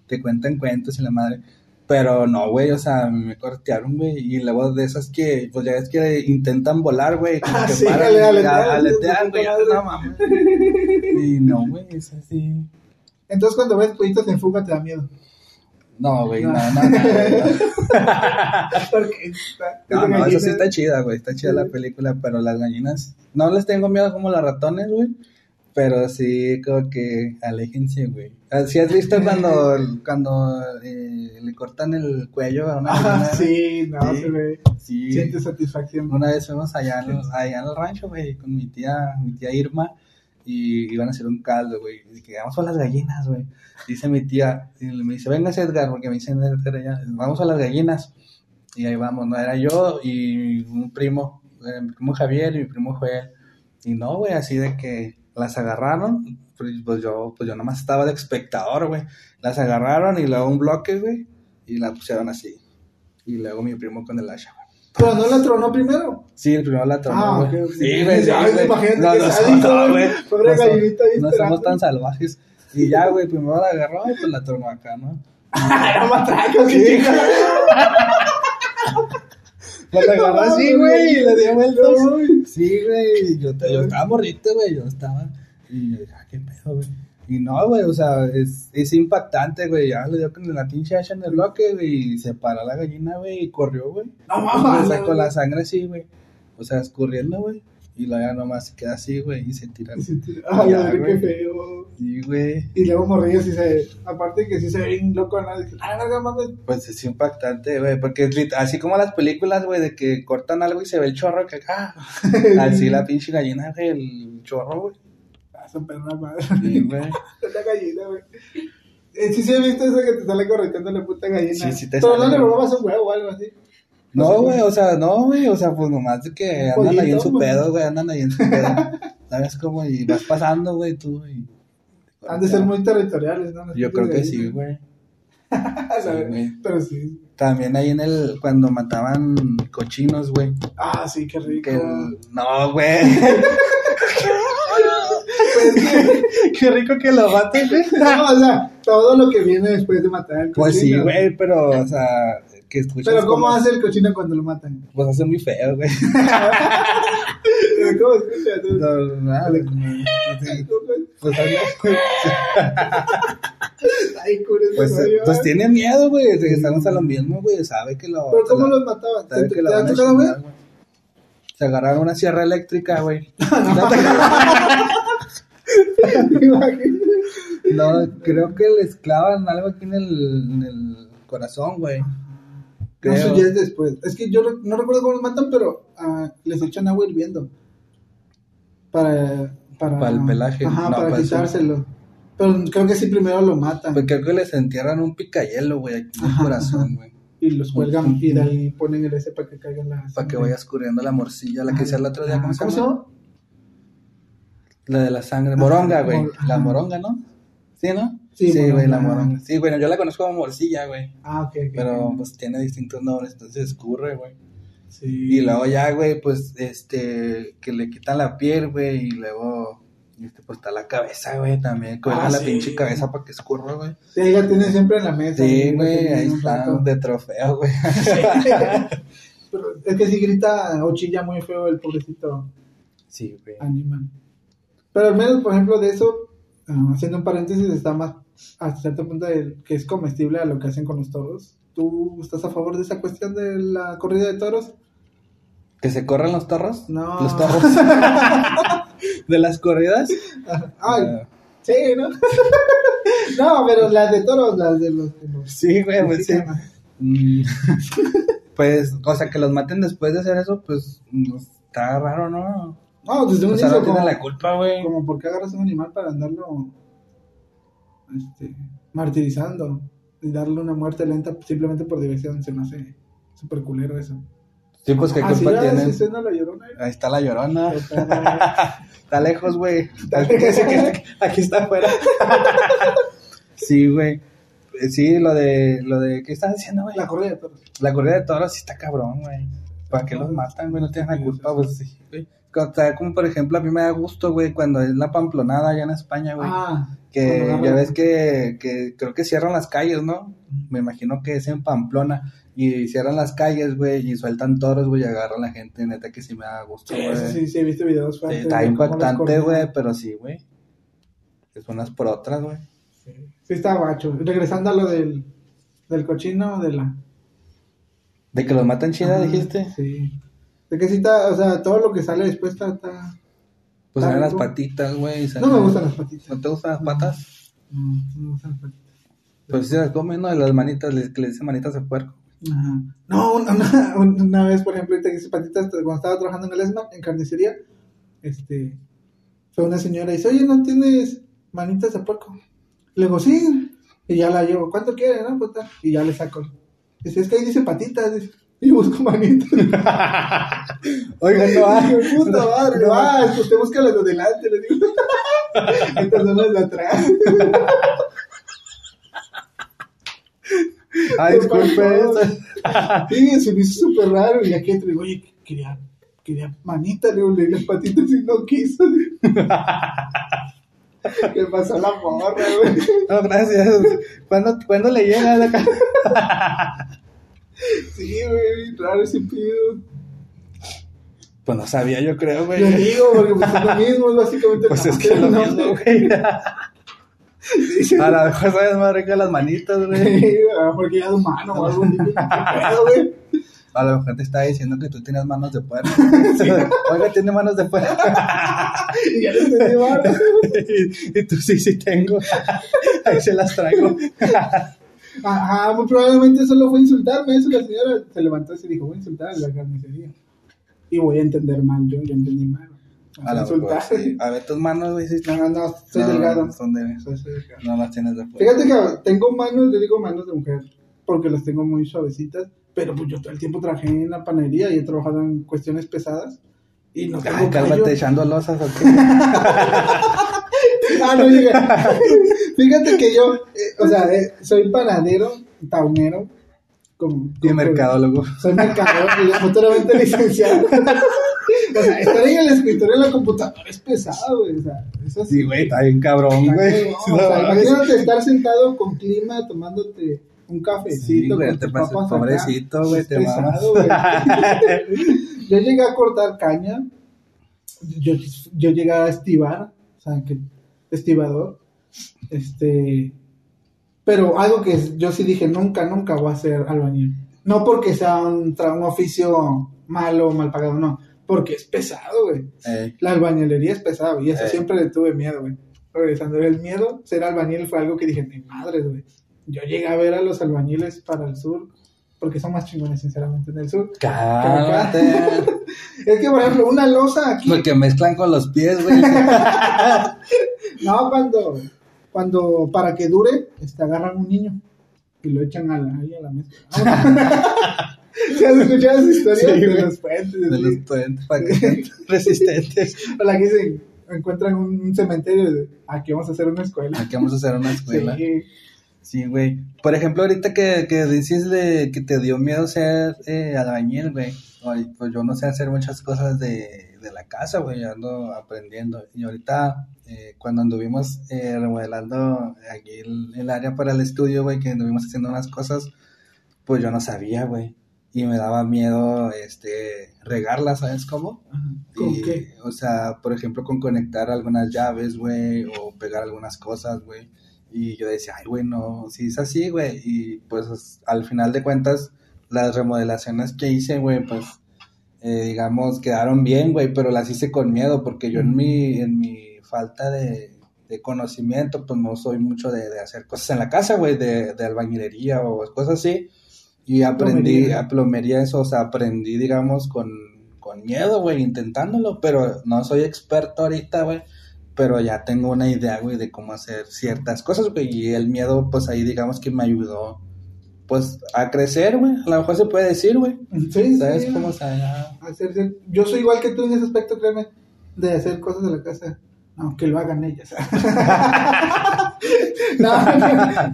te cuentan cuentos y la madre. Pero no, güey, o sea, me cortearon, güey. Y luego de esas que, pues ya ves que intentan volar, güey. Como Ah, que sí, paran aletean, güey. No mames. Y no, güey, es así. Entonces cuando ves pollitos en fuga te da miedo. No, güey, no, No. no, no. no. No, eso sí está chida, güey. Está chida la película, pero las gallinas. No les tengo miedo como los ratones, güey. Pero sí, como que aléjense, güey. ¿Sí has visto cuando, cuando eh, le cortan el cuello a una Ah, gallina? sí, no, Sí. se ve. Sí. Siente satisfacción. Una vez fuimos allá, el- allá en el rancho, güey, con mi tía, mi tía Irma, y iban a hacer un caldo, güey. Y que vamos a las gallinas, güey. Dice mi tía, y me dice, venga Edgar, porque me dicen Edgar allá, vamos a las gallinas. Y ahí vamos, no era yo y un primo, eh, mi primo Javier y mi primo Joel. Y no, güey, así de que las agarraron, pues pues yo, pues yo nomás estaba de espectador, güey. Las agarraron y luego un bloque, güey, y la pusieron así. Y luego mi primo con el hacha, güey. Pero no la tronó primero. Sí, el primero la tronó, Ah, güey. ok, ok. Sí, güey, sí, güey. imagínate No, que no, güey. Pobre No, gallinita somos tan salvajes. Y ya, güey, primero la agarró y pues la tronó acá, ¿no? Era matraca, chica. Pues la agarró así, güey, y le dio vueltas. Sí, güey, yo, yo estaba morrito, güey, yo estaba. Y yo dije, ah, qué pedo, güey. Y no, güey, o sea, es, es impactante, güey. Ya le dio con la pinche hacha en el bloque, güey, y se paró la gallina, güey, y corrió, güey. No O mames. sea, con la sangre así, güey. O sea, escurriendo, güey. Y luego ya nomás se queda así, güey, y se tira. Ay, Ya, madre, qué güey. feo. Sí, güey. Y luego morrillo sí se. Aparte que sí se ve bien loco, ¿no? Ah, verga, mames. Pues es impactante, güey, porque es así como las películas, güey, de que cortan algo y se ve el chorro que acá. Así la pinche gallina, güey, el chorro, güey. Ah, su perra madre. Sí, güey. La gallina, güey. Eh, sí, sí, he visto eso que te sale correteando la puta gallina. Sí, sí te Pero sale, no le robas un huevo o algo así. No, güey, o sea, no, güey, o sea, pues nomás de que andan ahí en su güey. pedo, güey, andan ahí en su pedo. ¿Sabes cómo? Y vas pasando, güey, tú, y... Han de ser muy territoriales, ¿no? Las Yo creo que sí, güey. Sí, güey. Pero sí. También ahí en el, cuando mataban cochinos, güey. Ah, sí, qué rico. Que el... No, güey. Pues, Qué rico que lo maten, güey. no, o sea, todo lo que viene después de matar al cochino. Pues sí, güey, pero, o sea, que escuchas Pero ¿cómo como- hace el cochino cuando lo matan? Pues hace muy feo, güey. ¿Cómo escuchas? No, nada, güey. Pues, güey. Ay, pues, pues ¿eh? tiene miedo, güey. Estamos a lo mismo, güey. Sabe que lo. ¿Pero cómo la- los mataban? ¿Te, te, lo te güey. Se agarraron una sierra eléctrica, güey. No, creo que les clavan algo aquí en el, en el corazón, güey. No, eso ya es después. Es que yo no recuerdo cómo los matan, pero ah, les echan agua hirviendo. Para, para, Para el pelaje. Ajá, No, para para eso. quitárselo. Pero creo que sí primero lo matan. Pues creo que les entierran un picayelo, güey, aquí en el corazón, güey. Y los cuelgan y de ahí ponen el ese para que caigan las. Para que vaya escurriendo la morcilla, la que decía el otro día, ¿cómo, ¿Cómo se llama? La de la sangre. Moronga, güey. La moronga, ¿no? ¿Sí, no? Sí, güey, moronga. la moronga. Sí, bueno, yo la conozco como morcilla, güey. Ah, ok, ok. Pero pues tiene distintos nombres, entonces escurre, güey. Sí. Y luego ya, güey, pues, este, que le quitan la piel, güey, y luego, este, pues está la cabeza, güey, también. Cuelgan Ah, la sí. pinche cabeza para que escurra, güey. Sí, ella tiene siempre en la mesa. Sí, güey, ahí está, de trofeo, güey. Pero es que si grita o chilla muy feo el pobrecito Sí, güey. animal. Pero al menos, por ejemplo, de eso, haciendo un paréntesis, está más hasta cierto punto de que es comestible a lo que hacen con los toros. ¿Tú estás a favor de esa cuestión de la corrida de toros? ¿Que se corran los torros? No. Los torros. ¿De las corridas? Ay, Ah, sí, ¿no? no, pero las de toros, las de los... de los sí, güey, pues sí. Mm, pues, o sea, que los maten después de hacer eso, pues, está raro, ¿no? No, desde un O sea, inicio, no tiene como, la culpa, güey. como por qué agarras un animal para andarlo este, martirizando y darle una muerte lenta simplemente por diversión. Se me hace súper culero eso. Sí, pues, ¿qué Ah, culpa sí llorona. ¿eh? Ahí está la llorona. Está- lejos, güey. Aquí, está afuera. Sí, güey. Sí, lo de, lo de, ¿qué estás diciendo, güey? La corrida de toros. La corrida de toros sí está cabrón, güey. ¿Para qué los matan, güey? No tienen la culpa, pues sí, güey. O sea, como por ejemplo, a mí me da gusto, güey, cuando es la pamplonada allá en España, güey. Ah, que ya ves que, que creo que cierran las calles, ¿no? Me imagino que es en Pamplona. Y cierran las calles, güey, y sueltan toros, güey, y agarran a la gente. Neta que sí me da gusto, sí, güey. sí, sí, he visto videos Sí, está impactante, güey, pero sí, güey. Es unas por otras, güey. Sí, sí está guacho. Regresando a lo del, del cochino, de la... De que los matan chida, dijiste. Sí. De que sí está, o sea, todo lo que sale después está... está- Pues salen las patitas, güey. No me gustan las patitas. ¿No te gustan las patas? No, no me gustan las patitas. Pues sí, las comen, ¿no? De las manitas, les- le dicen manitas de puerco. Ajá. No, una, una, una vez, por ejemplo, ahorita que hice patitas, cuando estaba trabajando en el ESMA, en carnicería, este, fue una señora y dice, oye, ¿no tienes manitas de puerco? Le digo, sí. Y ya la llevo, ¿cuánto quiere, no? Puta? Y ya le saco. Dice, es que ahí dice patitas. Dice, y busco manitas. Oigan, no hay. Ay, puta madre, No, ah, es que usted busca las de delante, le digo. Estas son las de atrás. Ay, disculpe. Sí, se me hizo súper raro. Y aquí entre, oye, quería, quería manita, le digo, le las patitas y no quiso. ¿Qué pasó la morra, güey? No, gracias. ¿Cuándo, ¿cuándo le llega la Sí, güey, raro ese pido. Pues no sabía, yo creo, güey. Le digo, porque pues es lo mismo, es básicamente Pues es que es lo ¿no? mismo, güey. A lo mejor sabes más rico las manitas, güey. Sí, a lo mejor que ya es humano o algo así. ¿Qué pedo, güey? A lo mejor te estaba diciendo que tú tienes manos de puerco. Oiga, tiene manos de puerco. Y ya le entendí, mano. y, y tú sí, sí tengo. Ahí se las traigo. Ajá, muy probablemente solo fue insultarme. Eso la señora se levantó y se dijo, voy a insultar a la carnicería. Y voy a entender mal, yo, yo entendí mal. A lo insultar. mejor, sí. A ver, tus manos, güey, No, no, no, soy No, delgado. Son de... Soy, soy delgado. No las tienes de puerco. Fíjate que tengo manos, yo digo manos de mujer, porque las tengo muy suavecitas, pero pues yo todo el tiempo trabajé en la panadería y he trabajado en cuestiones pesadas y no tengo Ay, cálmate echando losas. Ah, no llega. Fíjate que yo, eh, o sea, eh, soy panadero, taunero, como, mercadólogo. Soy mercador y futuramente licenciado. o sea, estar en el escritorio en la computadora es pesado, güey. O sea, eso Sí, güey, está bien cabrón, güey. cabrón, o sea, imagínate estar sentado con clima tomándote un Sí, cafecito güey, con te papas acá. pobrecito, güey, te pesado, güey. Yo llegué a cortar caña, yo, yo llegué a estivar, o sea, que estibador, este, pero algo que yo sí dije, nunca, nunca voy a ser albañil. No porque sea un, un oficio malo o mal pagado, no, porque es pesado, güey. Ey, La albañilería es pesado y eso Eh. siempre le tuve miedo, güey. Regresando el miedo, ser albañil fue algo que dije, mi madre, güey. Yo llegué a ver a los albañiles para el sur, porque son más chingones, sinceramente, en el sur. Cálmate. Es que, por ejemplo, una losa aquí, Porque mezclan con los pies, güey. no, cuando, cuando para que dure, este, agarran un niño y lo echan a la, ahí a la mesa. ¿Se has escuchado esa historia Sí, de los puentes? De los puentes para que resistentes. O la que se encuentran un, cementerio de, aquí vamos a hacer una escuela. Aquí vamos a hacer una escuela. Sí. Sí, güey. Por ejemplo, ahorita que, que dices de que te dio miedo ser eh, albañil, güey. Pues yo no sé hacer muchas cosas de, de la casa, güey. Yo ando aprendiendo. Y ahorita, eh, cuando anduvimos eh, remodelando aquí el, el área para el estudio, güey, que anduvimos haciendo unas cosas, pues yo no sabía, güey. Y me daba miedo, este, regarla, ¿sabes cómo? ¿Con Y, qué? O sea, por ejemplo, con conectar algunas llaves, güey, o pegar algunas cosas, güey. Y yo decía, ay, güey, no, si es así, güey. Y pues al final de cuentas, las remodelaciones que hice, güey, pues, eh, digamos, quedaron bien, güey, pero las hice con miedo, porque yo en mi, en mi falta de, de conocimiento, pues no soy mucho de, de hacer cosas en la casa, güey, de, de albañilería o cosas así. Y aprendí Plomería. a plomería eso, o sea, aprendí, digamos, con, con miedo, güey, intentándolo, pero no soy experto ahorita, güey, pero ya tengo una idea, güey, de cómo hacer ciertas cosas, güey, y el miedo, pues ahí, digamos que me ayudó, pues, a crecer, güey, a lo mejor se puede decir, güey, Sí, ¿sabes sí, cómo, ya- hacer- yo soy igual que tú en ese aspecto, créeme, de hacer cosas de la casa, aunque lo hagan ellas. no,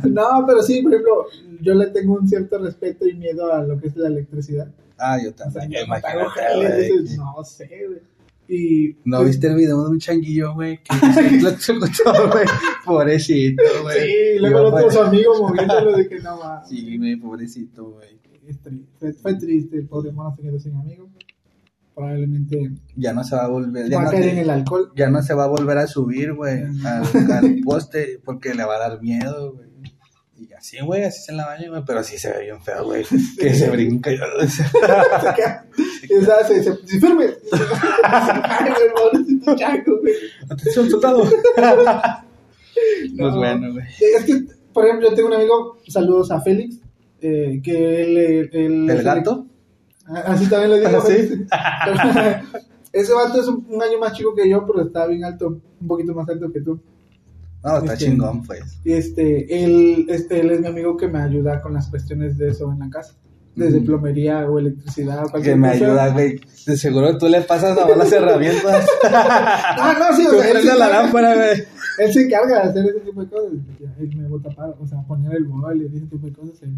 no, pero sí, por ejemplo, yo le tengo un cierto respeto y miedo a lo que es la electricidad. Ah, yo O sea, también, yo no sé, güey. Y ¿No pues, viste el video de un changuillo, güey? Que lo güey. Pobrecito, güey. Sí, luego el Iba otro su para- amigo moviéndolo de que no va. Sí, güey, pobrecito, güey. Fue, fue triste, el pobre mono se quedó sin amigo. Probablemente Ya no se va a volver. Ya va a no, caer te- en el alcohol. ya no se va a volver a subir, güey, al, al poste porque le va a dar miedo, güey. Y así, güey, así se la baña, güey. Pero sí se ve bien feo, güey. Que se brinca. y- o sea, se, se, se firme. Atención, soldado. Pues No. bueno, güey. Es que, por ejemplo, yo tengo un amigo, saludos a Félix, eh, que él... él- él- ¿El gato? Ah, Así también le digo. ¿Ah, sí? Ese vato es un, un año más chico que yo, pero está bien alto, un poquito más alto que tú. No, está Este- chingón, pues. Y este, él, este, él es mi amigo que me ayuda con las cuestiones de eso en la casa. Desde plomería o electricidad. o cualquier Que me cosa. ayuda, güey. De seguro tú le pasas a las herramientas. Ah, no, sí, o sea, él la lámpara, güey. él se encarga de hacer ese tipo de cosas. Él me bota para, o sea, poner el mueble y ese tipo de cosas. Él,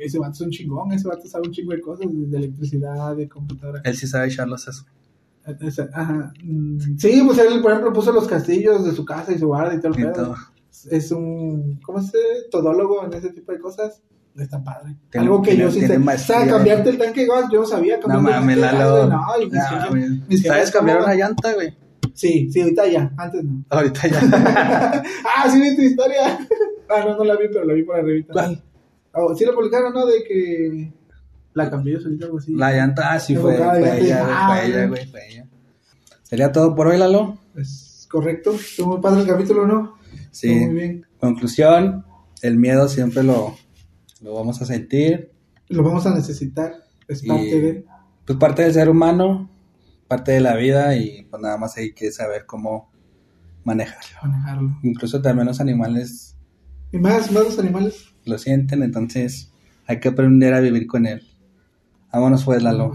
ese vato es un chingón, ese vato sabe un chingo de cosas, de electricidad, de computadora. Él sí sabe echarlos eso. Esa- Ajá. Mm, Sí, pues él, por ejemplo, puso los castillos de su casa y su guarda y todo el pedo. Es un, ¿cómo se dice? Todólogo en ese tipo de cosas. Está padre. Algo que tiene- yo sí sé. O sea, cambiarte el tanque de gas, yo no sabía. No mames, Lalo. No, y mis güey. mis jefes ¿Sabes cambiar cómo- una llanta, güey? Sí, sí, ahorita ya, antes no. Ahorita ya. ah, sí vi tu historia. ah, no, no la vi, pero la vi por arribita. ¿Cuál? Oh, sí la publicaron, ¿no? De que la cambió solita algo así. La llanta, ah, sí, fue, fue te- ella, ah, fue ella, güey. fue ella. ¿Sería todo por hoy, Lalo? Es correcto. Estuvo muy padre el capítulo, ¿no? Sí. Estuvo muy bien. Conclusión, el miedo siempre lo, lo vamos a sentir. Lo vamos a necesitar. Es parte Y- de. Pues parte del ser humano, parte de la vida y pues nada más hay que saber cómo manejarlo. manejarlo. Incluso también los animales Y más, más los animales. lo sienten, entonces hay que aprender a vivir con él. Vámonos pues, Lalo.